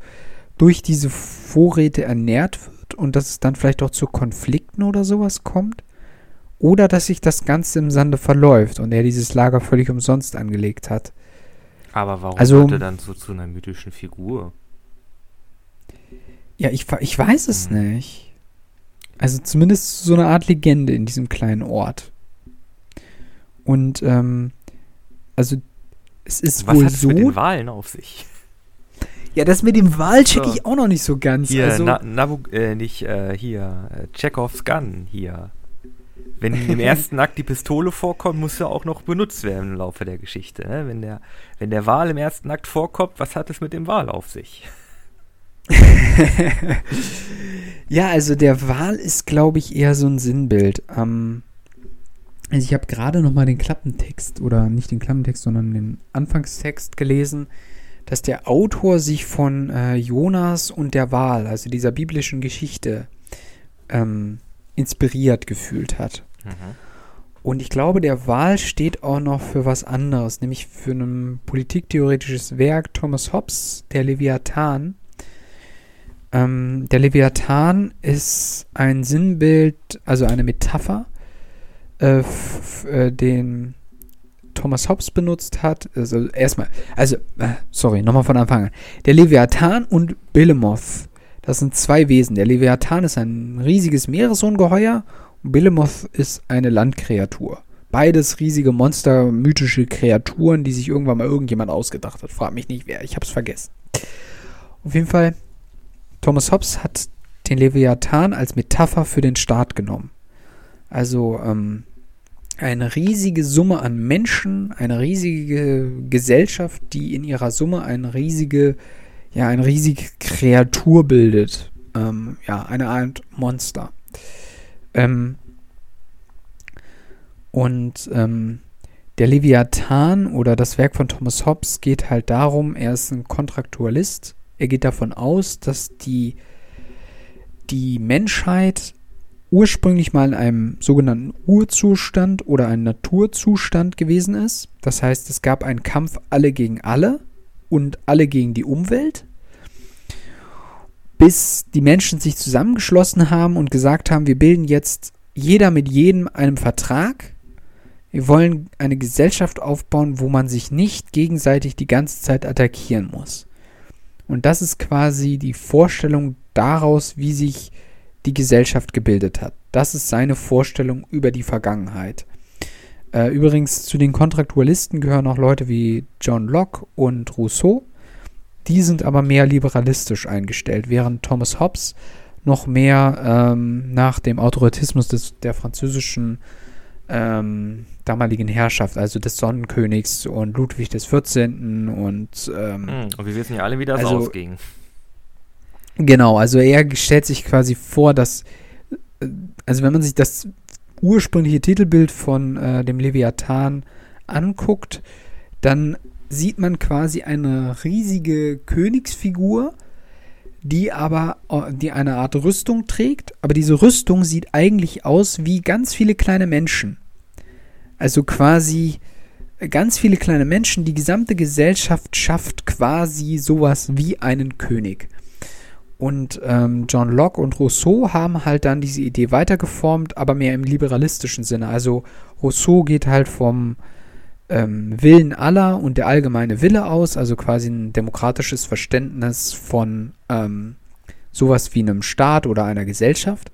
durch diese Vorräte ernährt wird und dass es dann vielleicht auch zu Konflikten oder sowas kommt. Oder dass sich das Ganze im Sande verläuft und er dieses Lager völlig umsonst angelegt hat. Aber warum Also- wird er dann so zu einer mythischen Figur? Ja, ich, ich weiß es Hm. nicht. Also zumindest so eine Art Legende in diesem kleinen Ort. Und ähm, also es ist Was wohl so. mit den Wahlen auf sich? ja, das mit dem Wahl check So. ich auch noch nicht so ganz. Hier, also, Na, Nabu, äh, nicht äh, hier, äh, Chekhovs Gun hier. Wenn im ersten Akt die Pistole vorkommt, muss ja auch noch benutzt werden im Laufe der Geschichte. Ne? Wenn, der, wenn der Wal im ersten Akt vorkommt, was hat es mit dem Wal auf sich? ja, also der Wal ist, glaube ich, eher so ein Sinnbild. Ähm, also ich habe gerade noch mal den Klappentext oder nicht den Klappentext, sondern den Anfangstext gelesen, dass der Autor sich von äh, Jonas und der Wal, also dieser biblischen Geschichte, ähm, inspiriert gefühlt hat. Mhm. Und ich glaube, der Wal steht auch noch für was anderes, nämlich für ein politiktheoretisches Werk Thomas Hobbes, der Leviathan. Ähm, der Leviathan ist ein Sinnbild, also eine Metapher, äh, äh, den Thomas Hobbes benutzt hat. Also erstmal, also, äh, sorry, nochmal von Anfang an. Der Leviathan und Behemoth, das sind zwei Wesen. Der Leviathan ist ein riesiges Meeresungeheuer und Behemoth ist eine Landkreatur. Beides riesige Monster, mythische Kreaturen, die sich irgendwann mal irgendjemand ausgedacht hat. Frag mich nicht wer, ich hab's vergessen. Auf jeden Fall Thomas Hobbes hat den Leviathan als Metapher für den Staat genommen. Also ähm, eine riesige Summe an Menschen, eine riesige Gesellschaft, die in ihrer Summe eine riesige, ja, eine riesige Kreatur bildet. Ähm, ja, eine Art Monster. Ähm, und ähm, der Leviathan oder das Werk von Thomas Hobbes geht halt darum, er ist ein Kontraktualist, er geht davon aus, dass die, die Menschheit ursprünglich mal in einem sogenannten Urzustand oder einem Naturzustand gewesen ist. Das heißt, es gab einen Kampf alle gegen alle und alle gegen die Umwelt, bis die Menschen sich zusammengeschlossen haben und gesagt haben, wir bilden jetzt jeder mit jedem einen Vertrag. Wir wollen eine Gesellschaft aufbauen, wo man sich nicht gegenseitig die ganze Zeit attackieren muss. Und das ist quasi die Vorstellung daraus, wie sich die Gesellschaft gebildet hat. Das ist seine Vorstellung über die Vergangenheit. Äh, übrigens zu den Kontraktualisten gehören auch Leute wie John Locke und Rousseau. Die sind aber mehr liberalistisch eingestellt, während Thomas Hobbes noch mehr ähm, nach dem Autoritismus des, der französischen ähm, damaligen Herrschaft, also des Sonnenkönigs und Ludwig des 14. und ähm, hm, und wir wissen ja alle, wie das also, ausging. Genau, also er stellt sich quasi vor, dass äh, also wenn man sich das ursprüngliche Titelbild von äh, dem Leviathan anguckt, dann sieht man quasi eine riesige Königsfigur, die aber äh, die eine Art Rüstung trägt, aber diese Rüstung sieht eigentlich aus wie ganz viele kleine Menschen. Also quasi ganz viele kleine Menschen, die gesamte Gesellschaft schafft quasi sowas wie einen König. Und ähm, John Locke und Rousseau haben halt dann diese Idee weitergeformt, aber mehr im liberalistischen Sinne. Also Rousseau geht halt vom ähm, Willen aller und der allgemeine Wille aus, also quasi ein demokratisches Verständnis von ähm, sowas wie einem Staat oder einer Gesellschaft.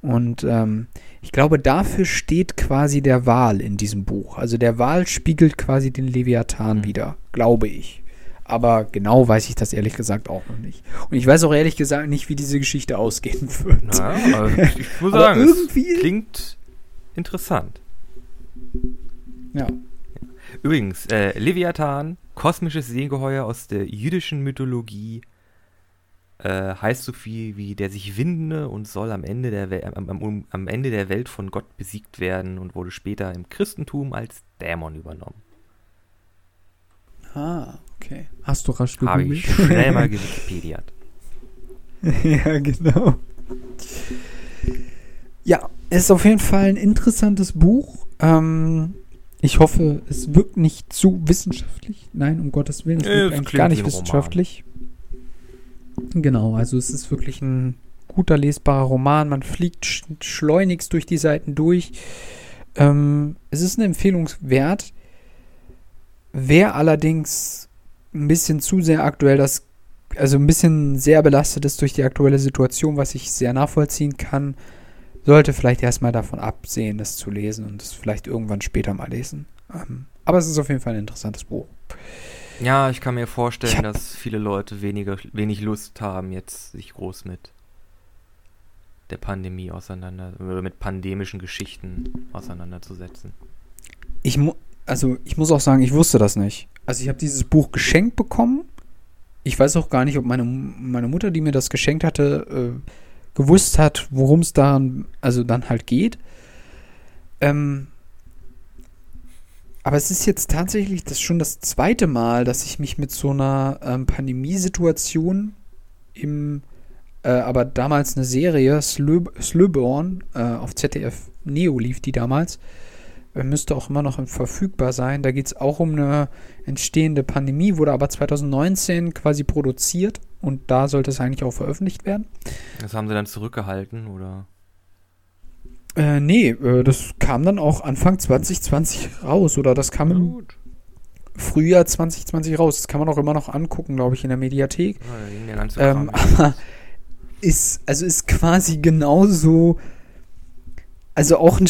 Und ähm, ich glaube, dafür steht quasi der Wal in diesem Buch. Also der Wal spiegelt quasi den Leviathan mhm. wieder, glaube ich. Aber genau weiß ich das ehrlich gesagt auch noch nicht. Und ich weiß auch ehrlich gesagt nicht, wie diese Geschichte ausgehen wird. Naja, ich muss sagen, irgendwie es klingt interessant. Ja. Übrigens, äh, Leviathan, kosmisches Seegeheuer aus der jüdischen Mythologie, äh, heißt so viel wie der sich windende und soll am Ende, der am, am, am Ende der Welt von Gott besiegt werden und wurde später im Christentum als Dämon übernommen. Ah, okay. Hast du rasch gegoogelt? Habe ich schnell mal gewikipediert. ja, genau. Ja, es ist auf jeden Fall ein interessantes Buch. Ähm, ich hoffe, es wirkt nicht zu wissenschaftlich. Nein, um Gottes Willen, es wirkt eigentlich gar nicht wissenschaftlich. Genau, also es ist wirklich ein guter lesbarer Roman. Man fliegt sch schleunigst durch die Seiten durch. Ähm, es ist eine Empfehlung wert. Wer allerdings ein bisschen zu sehr aktuell das, also ein bisschen sehr belastet ist durch die aktuelle Situation, was ich sehr nachvollziehen kann, sollte vielleicht erstmal davon absehen, das zu lesen und es vielleicht irgendwann später mal lesen. Ähm, aber es ist auf jeden Fall ein interessantes Buch. Ja, ich kann mir vorstellen, dass viele Leute weniger, wenig Lust haben, jetzt sich groß mit der Pandemie auseinander, oder mit pandemischen Geschichten auseinanderzusetzen. Ich mu also ich muss auch sagen, ich wusste das nicht. Also ich habe dieses Buch geschenkt bekommen. ich weiß auch gar nicht, ob meine, meine Mutter, die mir das geschenkt hatte, äh, gewusst hat, worum es daran, also dann halt geht. Ähm, aber es ist jetzt tatsächlich das schon das zweite Mal, dass ich mich mit so einer ähm, Pandemiesituation im, äh, aber damals eine Serie, Slö Slöborn, äh, auf ZDF Neo lief die damals, müsste auch immer noch verfügbar sein. Da geht es auch um eine entstehende Pandemie, wurde aber 2019 quasi produziert und da sollte es eigentlich auch veröffentlicht werden. Das haben sie dann zurückgehalten, oder? Äh, nee, äh, das kam dann auch Anfang 2020 raus, oder das kam im Frühjahr 2020 raus. Das kann man auch immer noch angucken, glaube ich, in der Mediathek. Ja, ähm, aber ist, also ist quasi genauso, also auch, ein,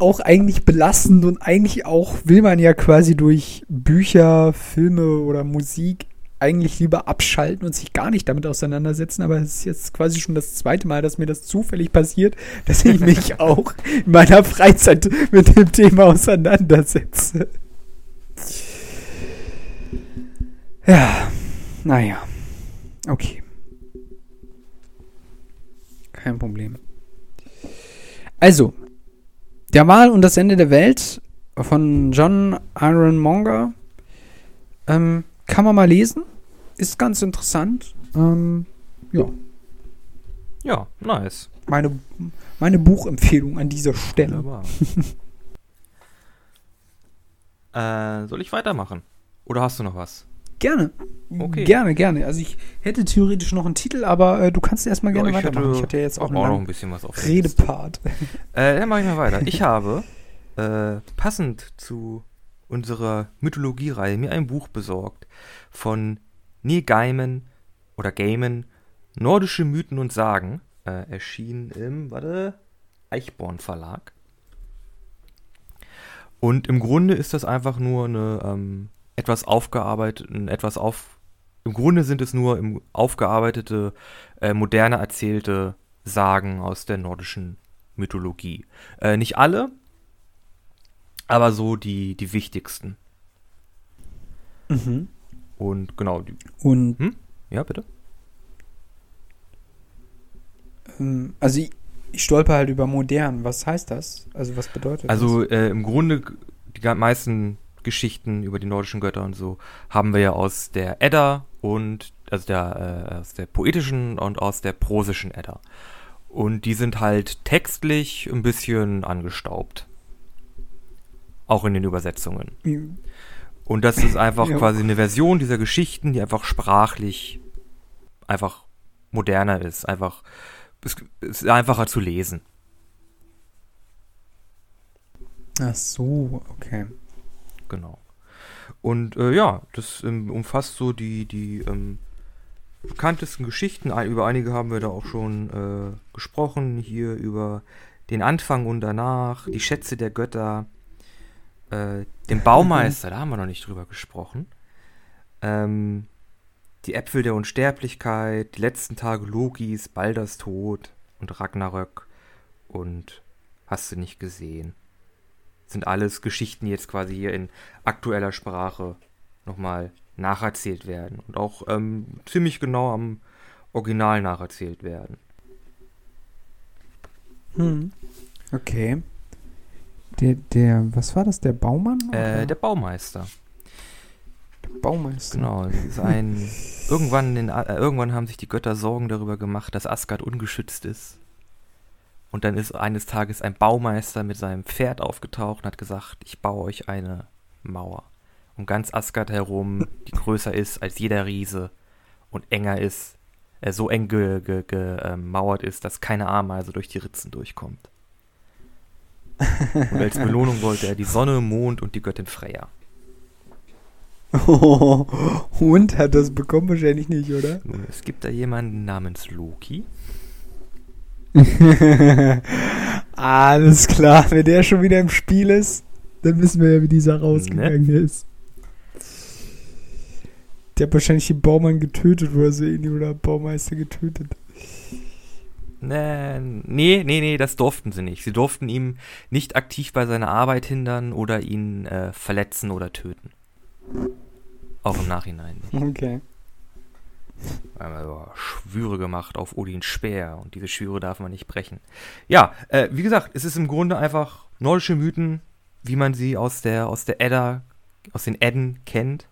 auch eigentlich belastend und eigentlich auch will man ja quasi durch Bücher, Filme oder Musik eigentlich lieber abschalten und sich gar nicht damit auseinandersetzen, aber es ist jetzt quasi schon das zweite Mal, dass mir das zufällig passiert, dass ich mich auch in meiner Freizeit mit dem Thema auseinandersetze. Ja, naja. Okay. Kein Problem. Also, der Wahl und das Ende der Welt von John Ironmonger ähm, kann man mal lesen ist ganz interessant. Ähm, ja. Ja, nice. Meine, meine Buchempfehlung an dieser Stelle. äh, soll ich weitermachen? Oder hast du noch was? Gerne. Okay. Gerne, gerne. Also ich hätte theoretisch noch einen Titel, aber äh, du kannst erstmal gerne ja, ich weitermachen. Hatte, ich hatte ja jetzt auch, auch noch ein bisschen was auf Redepart. äh, dann mache ich mal weiter. Ich habe äh, passend zu unserer Mythologie-Reihe mir ein Buch besorgt von Neil Gaiman oder Gaiman, Nordische Mythen und Sagen, äh, erschien im, warte, Eichborn Verlag. Und im Grunde ist das einfach nur eine ähm, etwas aufgearbeitet, etwas auf. Im Grunde sind es nur im aufgearbeitete, äh, moderne erzählte Sagen aus der nordischen Mythologie. Äh, nicht alle, aber so die, die wichtigsten. Mhm. Und genau. Die, und. Hm? Ja, bitte. Ähm, also ich, ich stolper halt über modern. Was heißt das? Also was bedeutet also, das? Also äh, im Grunde die meisten Geschichten über die nordischen Götter und so haben wir ja aus der Edda und also der äh, aus der poetischen und aus der prosischen Edda. Und die sind halt textlich ein bisschen angestaubt. Auch in den Übersetzungen. Und das ist einfach ja. quasi eine Version dieser Geschichten, die einfach sprachlich einfach moderner ist, einfach es ist einfacher zu lesen. Ach so, okay. Genau. Und äh, ja, das ähm, umfasst so die, die ähm, bekanntesten Geschichten. Über einige haben wir da auch schon äh, gesprochen. Hier über den Anfang und danach, die Schätze der Götter, äh, den Baumeister, da haben wir noch nicht drüber gesprochen. Ähm, die Äpfel der Unsterblichkeit, die letzten Tage Logis, Balders Tod und Ragnarök und hast du nicht gesehen. Sind alles Geschichten, die jetzt quasi hier in aktueller Sprache nochmal nacherzählt werden und auch ähm, ziemlich genau am Original nacherzählt werden. Hm. Okay. Der, der, was war das, der Baumann? Äh, der Baumeister. Der Baumeister. Genau, ist ein. irgendwann, in, äh, irgendwann haben sich die Götter Sorgen darüber gemacht, dass Asgard ungeschützt ist. Und dann ist eines Tages ein Baumeister mit seinem Pferd aufgetaucht und hat gesagt, ich baue euch eine Mauer. Um ganz Asgard herum, die größer ist als jeder Riese und enger ist, äh, so eng gemauert ge, ge, äh, ist, dass keine Ameise durch die Ritzen durchkommt. Und als Belohnung wollte er die Sonne, Mond und die Göttin Freya. Oh, und hat das bekommen wahrscheinlich nicht, oder? Es gibt da jemanden namens Loki. Alles klar, wenn der schon wieder im Spiel ist, dann wissen wir ja, wie dieser rausgegangen ne? ist. Der hat wahrscheinlich den Baumann getötet oder so ähnlich oder Baumeister getötet. Nee, nee, nee, nee, das durften sie nicht. Sie durften ihm nicht aktiv bei seiner Arbeit hindern oder ihn äh, verletzen oder töten. Auch im Nachhinein nicht. Okay. Also Schwüre gemacht auf Odin Speer und diese Schwüre darf man nicht brechen. Ja, äh, wie gesagt, es ist im Grunde einfach nordische Mythen, wie man sie aus der, aus der Edda, aus den Edden kennt.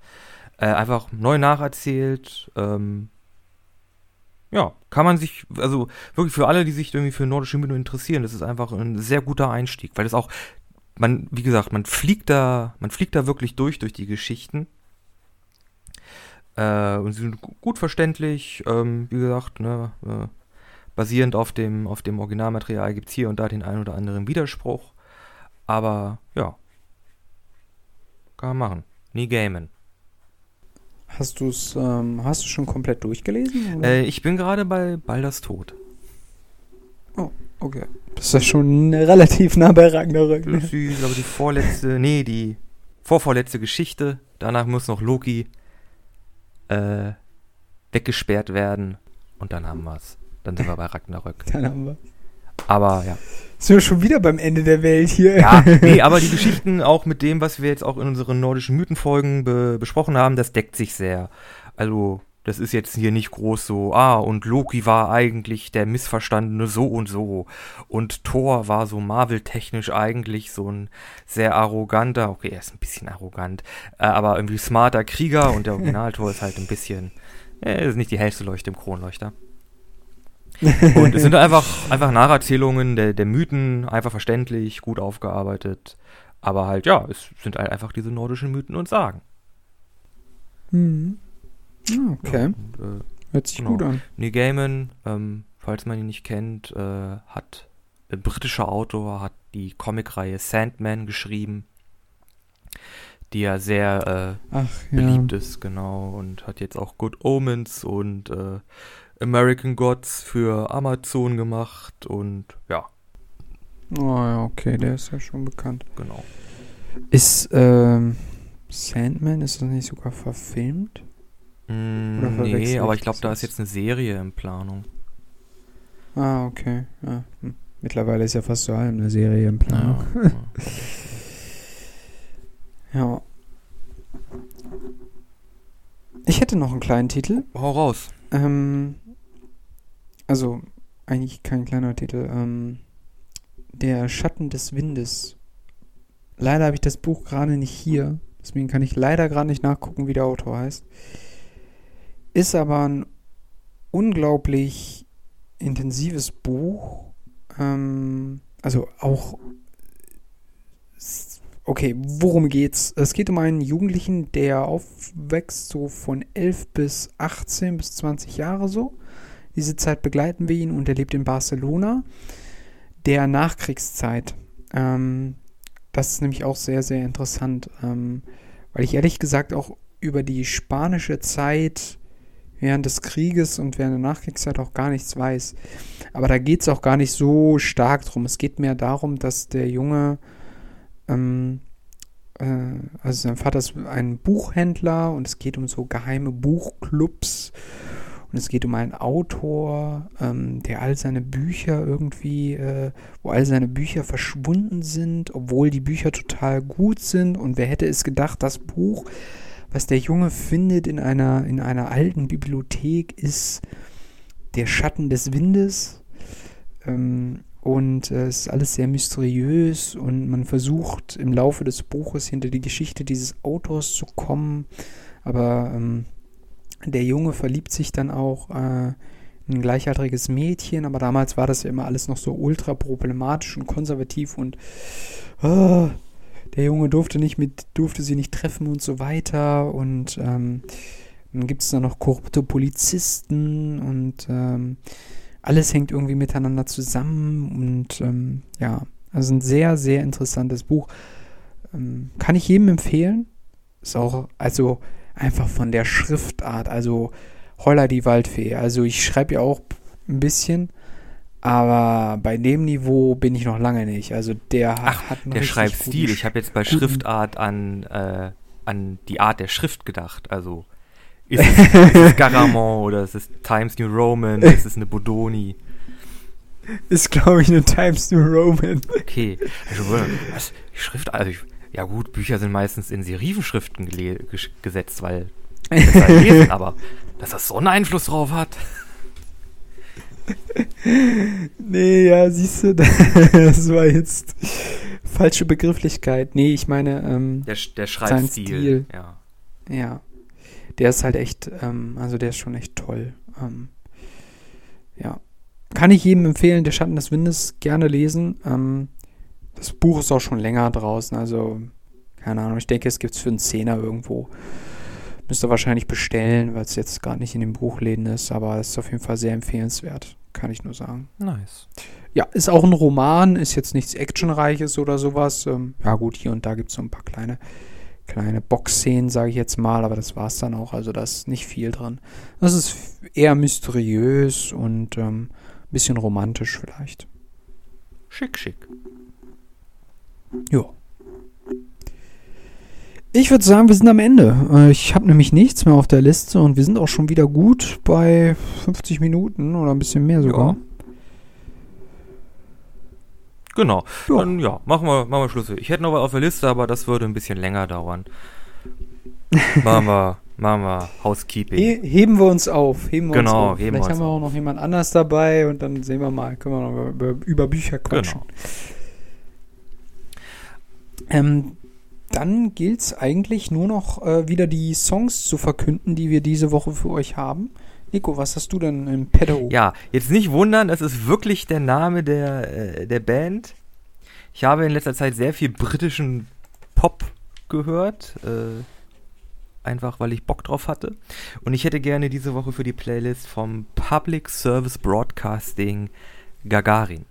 Äh, einfach neu nacherzählt. Ähm, ja, kann man sich, also wirklich für alle, die sich irgendwie für nordische Mythen interessieren, das ist einfach ein sehr guter Einstieg, weil es auch, man, wie gesagt, man fliegt da, man fliegt da wirklich durch, durch die Geschichten. Äh, und sie sind gut verständlich, ähm, wie gesagt, ne, äh, basierend auf dem, auf dem Originalmaterial gibt es hier und da den einen oder anderen Widerspruch. Aber ja, kann man machen. Nie gamen. Hast du es, ähm, hast du schon komplett durchgelesen? Äh, ich bin gerade bei Balders Tod. Oh, okay. Das ist ja schon relativ nah bei Ragnarök. Das ist glaube die vorletzte, nee, die vorvorletzte Geschichte. Danach muss noch Loki äh, weggesperrt werden und dann haben wir es. Dann sind wir bei Ragnarök. Dann haben wir. Aber ja. Sind wir schon wieder beim Ende der Welt hier? Ja, nee, aber die Geschichten auch mit dem, was wir jetzt auch in unseren nordischen Mythenfolgen be besprochen haben, das deckt sich sehr. Also, das ist jetzt hier nicht groß so, ah, und Loki war eigentlich der Missverstandene so und so. Und Thor war so Marvel-technisch eigentlich so ein sehr arroganter, okay, er ist ein bisschen arrogant, äh, aber irgendwie smarter Krieger und der Original-Thor ist halt ein bisschen, äh, ist nicht die hellste Leuchte im Kronleuchter. Und es sind einfach, einfach Nacherzählungen der, der Mythen, einfach verständlich, gut aufgearbeitet. Aber halt, ja, es sind halt einfach diese nordischen Mythen und Sagen. Mhm. Ah, okay. Und, äh, Hört sich genau. gut an. Neil Gaiman, ähm, falls man ihn nicht kennt, äh, hat ein britischer Autor, hat die Comicreihe Sandman geschrieben, die ja sehr äh, Ach ja. beliebt ist, genau, und hat jetzt auch Good Omens und äh, American Gods für Amazon gemacht und ja, Oh ja, okay, der ist ja schon bekannt. genau. Ist ähm, Sandman, ist das nicht sogar verfilmt? Mm, nee, aber ich glaube, da ist jetzt? eine Serie in Planung. Ah, okay. Ja. Hm. Mittlerweile ist ja fast so allem eine Serie im Plan. Ja, ja. Ja. Ich hätte noch einen kleinen Titel. Hau raus. Ähm, also, eigentlich kein kleiner Titel. Ähm, Der Schatten des Windes. Leider habe ich das Buch gerade nicht hier. Deswegen kann ich leider gerade nicht nachgucken, wie der Autor heißt. Ist aber ein unglaublich intensives Buch. Ähm, also auch. Okay, worum geht's? Es geht um einen Jugendlichen, der aufwächst so von 11 bis 18 bis 20 Jahre so. Diese Zeit begleiten wir ihn und er lebt in Barcelona der Nachkriegszeit. Ähm, das ist nämlich auch sehr, sehr interessant, ähm, weil ich ehrlich gesagt auch über die spanische Zeit während des Krieges und während der Nachkriegszeit auch gar nichts weiß. Aber da geht es auch gar nicht so stark drum. Es geht mehr darum, dass der Junge, ähm, äh, also sein Vater ist ein Buchhändler und es geht um so geheime Buchclubs und es geht um einen Autor, ähm, der all seine Bücher irgendwie, äh, wo all seine Bücher verschwunden sind, obwohl die Bücher total gut sind. Und wer hätte es gedacht, das Buch, was der Junge findet in einer, in einer alten Bibliothek, ist Der Schatten des Windes. Ähm, und äh, es ist alles sehr mysteriös und man versucht im Laufe des Buches hinter die Geschichte dieses Autors zu kommen. Aber ähm, der Junge verliebt sich dann auch äh, in ein gleichaltriges Mädchen, aber damals war das ja immer alles noch so ultra problematisch und konservativ und ah, der Junge durfte nicht mit, durfte sie nicht treffen und so weiter und ähm, dann gibt es da noch korrupte Polizisten und ähm, alles hängt irgendwie miteinander zusammen und ähm, ja, also ein sehr, sehr interessantes Buch. Ähm, kann ich jedem empfehlen. Ist auch, also einfach von der Schriftart, also Holla die Waldfee. Also ich schreibe ja auch ein bisschen, aber bei dem Niveau bin ich noch lange nicht. Also der Ach, hat Der Schreibstil. Ich habe jetzt bei Schriftart an, äh, an die Art der Schrift gedacht. Also ist es, ist es Garamond oder ist es Times New Roman? Ist es eine Bodoni? Ist, glaube ich, eine Times New Roman. Okay. Also, was? Schrift, also ich, ja gut, Bücher sind meistens in Serifenschriften gesetzt, weil besser lesen, aber dass das so einen Einfluss drauf hat. Nee, ja, siehst du, das war jetzt falsche Begrifflichkeit. Nee, ich meine, ähm, Der, der Schreibstil. Stil. Ja. ja, der ist halt echt, ähm, also der ist schon echt toll. Ähm, ja, kann ich jedem empfehlen, Der Schatten des Windes gerne lesen. Ähm, das Buch ist auch schon länger draußen, also keine Ahnung, ich denke, es gibt es für einen Zehner irgendwo. Müsst ihr wahrscheinlich bestellen, weil es jetzt gerade nicht in den Buchläden ist, aber es ist auf jeden Fall sehr empfehlenswert, kann ich nur sagen. Nice. Ja, ist auch ein Roman, ist jetzt nichts Actionreiches oder sowas. Ähm, ja gut, hier und da gibt es so ein paar kleine, kleine Boxszenen, sage ich jetzt mal, aber das war's dann auch. Also da ist nicht viel drin. Das ist eher mysteriös und ähm, ein bisschen romantisch vielleicht. Schick, schick. Ja. Ich würde sagen, wir sind am Ende. Äh, Ich habe nämlich nichts mehr auf der Liste und wir sind auch schon wieder gut bei 50 Minuten oder ein bisschen mehr sogar. Genau. Ja. Dann ja, machen wir, machen wir Schluss. Ich hätte noch was auf der Liste, aber das würde ein bisschen länger dauern. machen wir, machen wir Housekeeping. He heben wir uns auf. Heben wir Genau, uns auf. heben wir Vielleicht uns haben wir auch noch jemand anders dabei und dann sehen wir mal, können wir noch über, über, über Bücher quatschen. Genau. Ähm, dann gilt es eigentlich nur noch äh, wieder die Songs zu verkünden, die wir diese Woche für euch haben. Nico, was hast du denn im Pedo? Ja, jetzt nicht wundern, das ist wirklich der Name der, äh, der Band. Ich habe in letzter Zeit sehr viel britischen Pop gehört. Äh, einfach weil ich Bock drauf hatte. Und ich hätte gerne diese Woche für die Playlist vom Public Service Broadcasting Gagarin.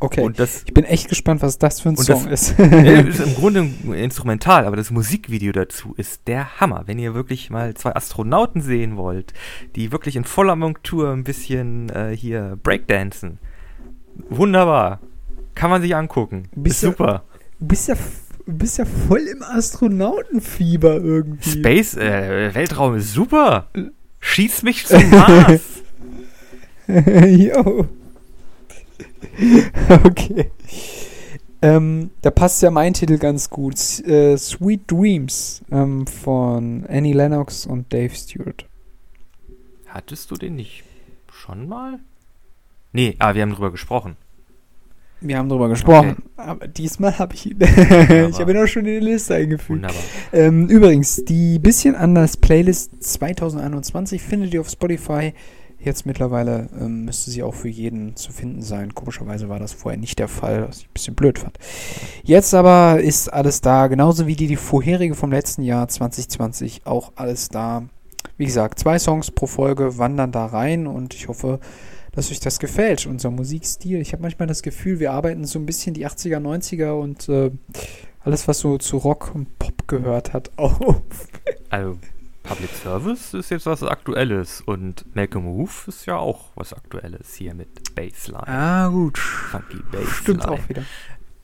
Okay. Das ich bin echt gespannt, was das für ein Song das- ist. Ja, ist im Grunde instrumental, aber das Musikvideo dazu ist der Hammer. Wenn ihr wirklich mal zwei Astronauten sehen wollt, die wirklich in voller Montur ein bisschen äh, hier Breakdancen. Wunderbar. Kann man sich angucken. Bist ist super. Du bist ja, bist ja voll im Astronautenfieber irgendwie. Space, äh, Weltraum ist super. Schieß mich zum Mars. Jo. okay. Ähm, da passt ja mein Titel ganz gut. S äh, Sweet Dreams ähm, von Annie Lennox und Dave Stewart. Hattest du den nicht schon mal? Nee, ah, wir haben drüber gesprochen. Wir haben drüber gesprochen, aber diesmal habe ich ihn. ich habe ihn auch schon in die Liste eingefügt. Wunderbar. Ähm, übrigens, die bisschen anders Playlist 2021 findet ihr auf Spotify. Jetzt mittlerweile ähm, müsste sie auch für jeden zu finden sein. Komischerweise war das vorher nicht der Fall, was ich ein bisschen blöd fand. Jetzt aber ist alles da, genauso wie die, die vorherige vom letzten Jahr 2020 auch alles da. Wie gesagt, zwei Songs pro Folge wandern da rein und ich hoffe, dass euch das gefällt, unser Musikstil. Ich habe manchmal das Gefühl, wir arbeiten so ein bisschen die 80er, 90er und äh, alles, was so zu Rock und Pop gehört hat, auf. Also, Public Service ist jetzt was Aktuelles und Make a Move ist ja auch was Aktuelles hier mit Bassline. Ah, gut. Funky Bassline. Stimmt auch wieder.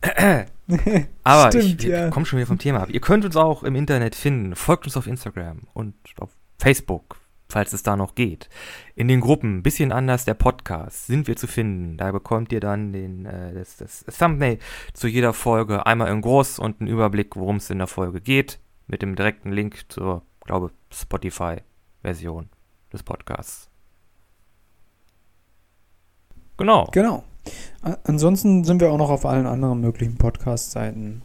Aber Stimmt, ich, wir ja. kommen schon wieder vom Thema ab. Ihr könnt uns auch im Internet finden. Folgt uns auf Instagram und auf Facebook, falls es da noch geht. In den Gruppen, bisschen anders der Podcast, sind wir zu finden. Da bekommt ihr dann den, äh, das, das Thumbnail zu jeder Folge einmal in groß und einen Überblick, worum es in der Folge geht, mit dem direkten Link zur, glaube Spotify-Version des Podcasts. Genau. Genau. Ansonsten sind wir auch noch auf allen anderen möglichen Podcast-Seiten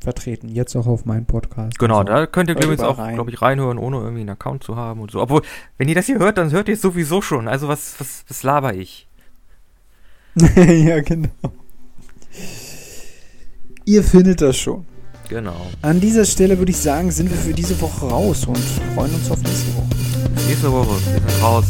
vertreten. Jetzt auch auf meinem Podcast. Genau, Also, da könnt ihr übrigens überall auch, rein. glaube ich, reinhören, ohne irgendwie einen Account zu haben und so. Obwohl, wenn ihr das hier hört, dann hört ihr es sowieso schon. Also was, was, was laber ich? ja, genau. Ihr findet das schon. Genau. An dieser Stelle würde ich sagen, sind wir für diese Woche raus und freuen uns auf nächste Woche. Nächste Woche. Wir sind raus.